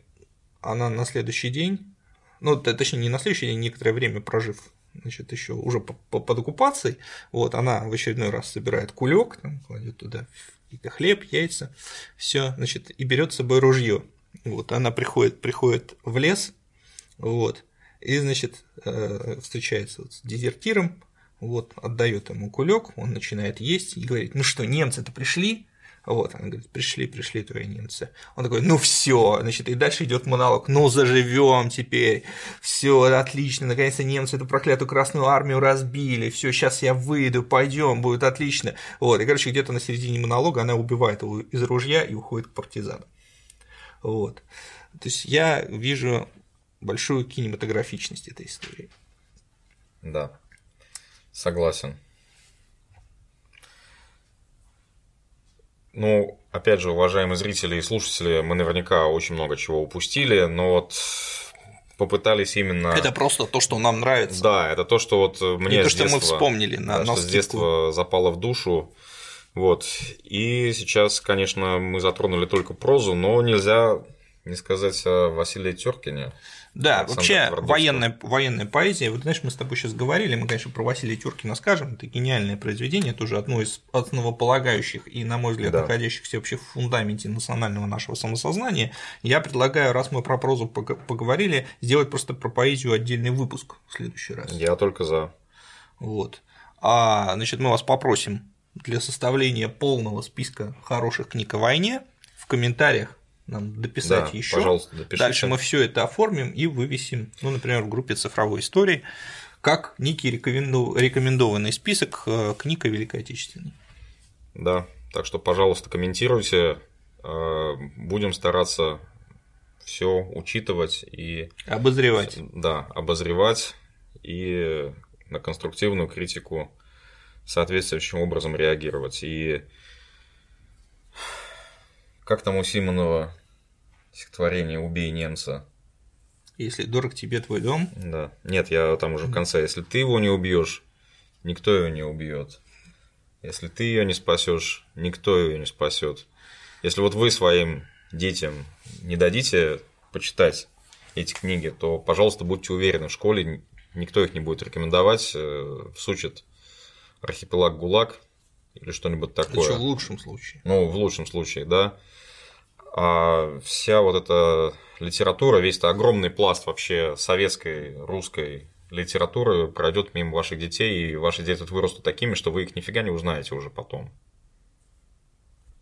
[SPEAKER 1] она на следующий день, ну, точнее, не на следующий день, некоторое время прожив значит, еще уже под оккупацией, вот, она в очередной раз собирает кулек, кладет туда какие-то хлеб, яйца, все, значит, и берет с собой ружье. Вот, она приходит, приходит в лес, вот, и, значит, э, встречается вот с дезертиром, вот, отдает ему кулек, он начинает есть и говорит, ну что, немцы-то пришли? Вот, она говорит, пришли, пришли твои немцы. Он такой, ну все, значит, и дальше идет монолог, ну заживем теперь, все отлично, наконец-то немцы эту проклятую Красную Армию разбили, все, сейчас я выйду, пойдем, будет отлично. Вот, и, короче, где-то на середине монолога она убивает его из ружья и уходит к партизанам. Вот. То есть я вижу большую кинематографичность этой истории.
[SPEAKER 2] Да, согласен. Ну, опять же, уважаемые зрители и слушатели, мы наверняка очень много чего упустили, но вот попытались именно.
[SPEAKER 1] Это просто то, что нам нравится.
[SPEAKER 2] Да, это то, что вот мне
[SPEAKER 1] И то,
[SPEAKER 2] детства,
[SPEAKER 1] что мы вспомнили на,
[SPEAKER 2] да,
[SPEAKER 1] на
[SPEAKER 2] что с детства запало в душу. Вот. И сейчас, конечно, мы затронули только прозу, но нельзя не сказать о Василии Теркине.
[SPEAKER 1] Да,
[SPEAKER 2] Александра
[SPEAKER 1] вообще
[SPEAKER 2] Твардовского.
[SPEAKER 1] военная, военная поэзия, вот знаешь, мы с тобой сейчас говорили, мы, конечно, про Василия Тюркина скажем, это гениальное произведение, тоже одно из основополагающих и, на мой взгляд,
[SPEAKER 2] Да.
[SPEAKER 1] находящихся вообще в фундаменте национального нашего самосознания. Я предлагаю, раз мы про прозу пог- поговорили, сделать просто про поэзию отдельный выпуск в следующий раз.
[SPEAKER 2] Я только за.
[SPEAKER 1] Вот. А, значит, мы вас попросим для составления полного списка хороших книг о войне в комментариях нам дописать
[SPEAKER 2] Да,
[SPEAKER 1] еще.
[SPEAKER 2] пожалуйста, допишите.
[SPEAKER 1] Дальше мы все это оформим и вывесим, ну, например, в группе цифровой истории, как некий рекомендованный список э, книг о Великой Отечественной.
[SPEAKER 2] Да. Так что, пожалуйста, комментируйте. Э, Будем стараться все учитывать и
[SPEAKER 1] обозревать.
[SPEAKER 2] Да, обозревать и на конструктивную критику соответствующим образом реагировать. И как там у Симонова стихотворение «Убей немца».
[SPEAKER 1] Если дорог тебе твой дом.
[SPEAKER 2] Да. Нет, я там уже в конце. Если ты его не убьешь, никто ее не убьет. Если ты ее не спасешь, никто ее не спасет. Если вот вы своим детям не дадите почитать эти книги, то, пожалуйста, будьте уверены, в школе никто их не будет рекомендовать, э, всучат архипелаг ГУЛАГ или что-нибудь такое.
[SPEAKER 1] Это в лучшем случае.
[SPEAKER 2] Ну, в лучшем случае, да. А вся вот эта литература, весь это огромный пласт вообще советской, русской литературы пройдет мимо ваших детей, и ваши дети вырастут такими, что вы их нифига не узнаете уже потом.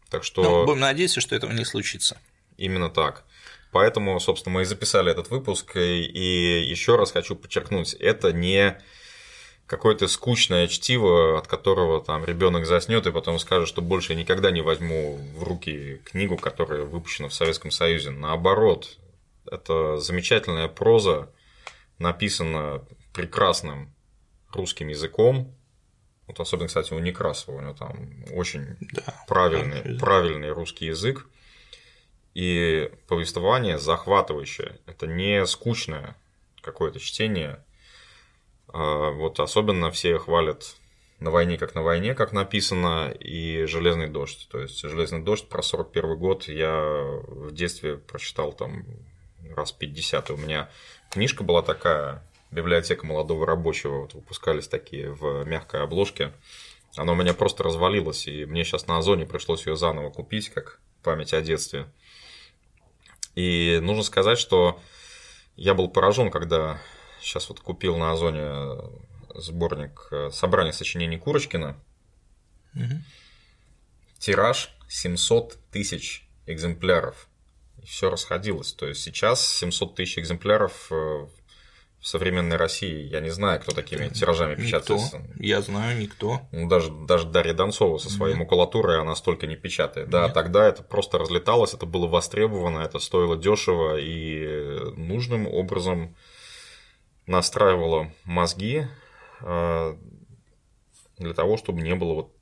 [SPEAKER 2] Так что...
[SPEAKER 1] Ну, будем надеяться, что этого не случится.
[SPEAKER 2] Именно так. Поэтому, собственно, мы и записали этот выпуск. И еще раз хочу подчеркнуть, это не какое-то скучное чтиво, от которого там ребенок заснет и потом скажет, что больше я никогда не возьму в руки книгу, которая выпущена в Советском Союзе. Наоборот, это замечательная проза, написана прекрасным русским языком. Вот особенно, кстати, у Некрасова, у него там очень да, правильный, правильный русский язык. И повествование захватывающее. Это не скучное какое-то чтение. А вот особенно все хвалят на войне как на войне, как написано, и «Железный дождь». То есть «Железный дождь» про 41 год я в детстве прочитал там раз 50. У меня книжка была такая, библиотека молодого рабочего, вот выпускались такие в мягкой обложке. Она у меня просто развалилась, и мне сейчас на Озоне пришлось ее заново купить, как память о детстве. И нужно сказать, что я был поражен, когда сейчас вот купил на Озоне сборник э, собрания сочинений Курочкина. Угу. Тираж 700 тысяч экземпляров. И все расходилось. То есть сейчас 700 тысяч экземпляров э, в современной России. Я не знаю, кто такими тиражами никто. печатается.
[SPEAKER 1] Я знаю, никто.
[SPEAKER 2] Ну, даже, даже Дарья Донцова со своей Нет. макулатурой, она столько не печатает. Да, Нет. тогда это просто разлеталось, это было востребовано, это стоило дешево и нужным образом настраивало мозги э, для того, чтобы не было вот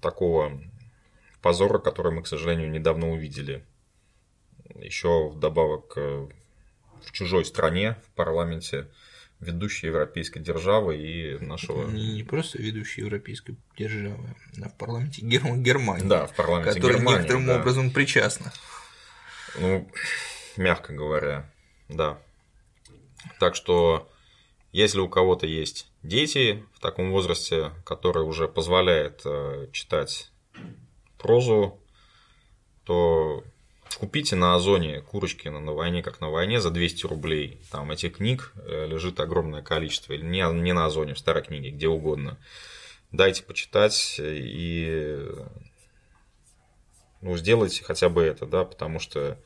[SPEAKER 2] такого позора, который мы, к сожалению, недавно увидели. Еще вдобавок э, в чужой стране, в парламенте ведущей европейской державы и нашего...
[SPEAKER 1] Не, не просто ведущей европейской державы, а в парламенте Гер... Германии.
[SPEAKER 2] Да, в парламенте
[SPEAKER 1] которая
[SPEAKER 2] Германии.
[SPEAKER 1] некоторым
[SPEAKER 2] да.
[SPEAKER 1] образом причастна.
[SPEAKER 2] Ну, мягко говоря, да. Так что, если у кого-то есть дети в таком возрасте, который уже позволяет э, читать прозу, то Купите на Озоне Курочкина на войне как на войне за 200 рублей. Там этих книг э, лежит огромное количество. Или не, не на Озоне, в старой книге, где угодно. Дайте почитать и ну, сделайте хотя бы это, да, потому что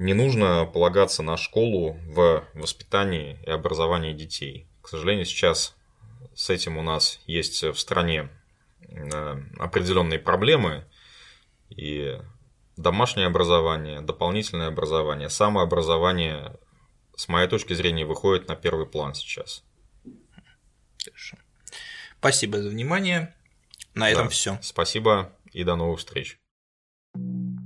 [SPEAKER 2] не нужно полагаться на школу в воспитании и образовании детей. К сожалению, сейчас с этим у нас есть в стране определенные проблемы, и домашнее образование, дополнительное образование, самообразование, с моей точки зрения, выходит на первый план сейчас.
[SPEAKER 1] Хорошо. Спасибо за внимание. На этом да. все.
[SPEAKER 2] Спасибо и до новых встреч. thank you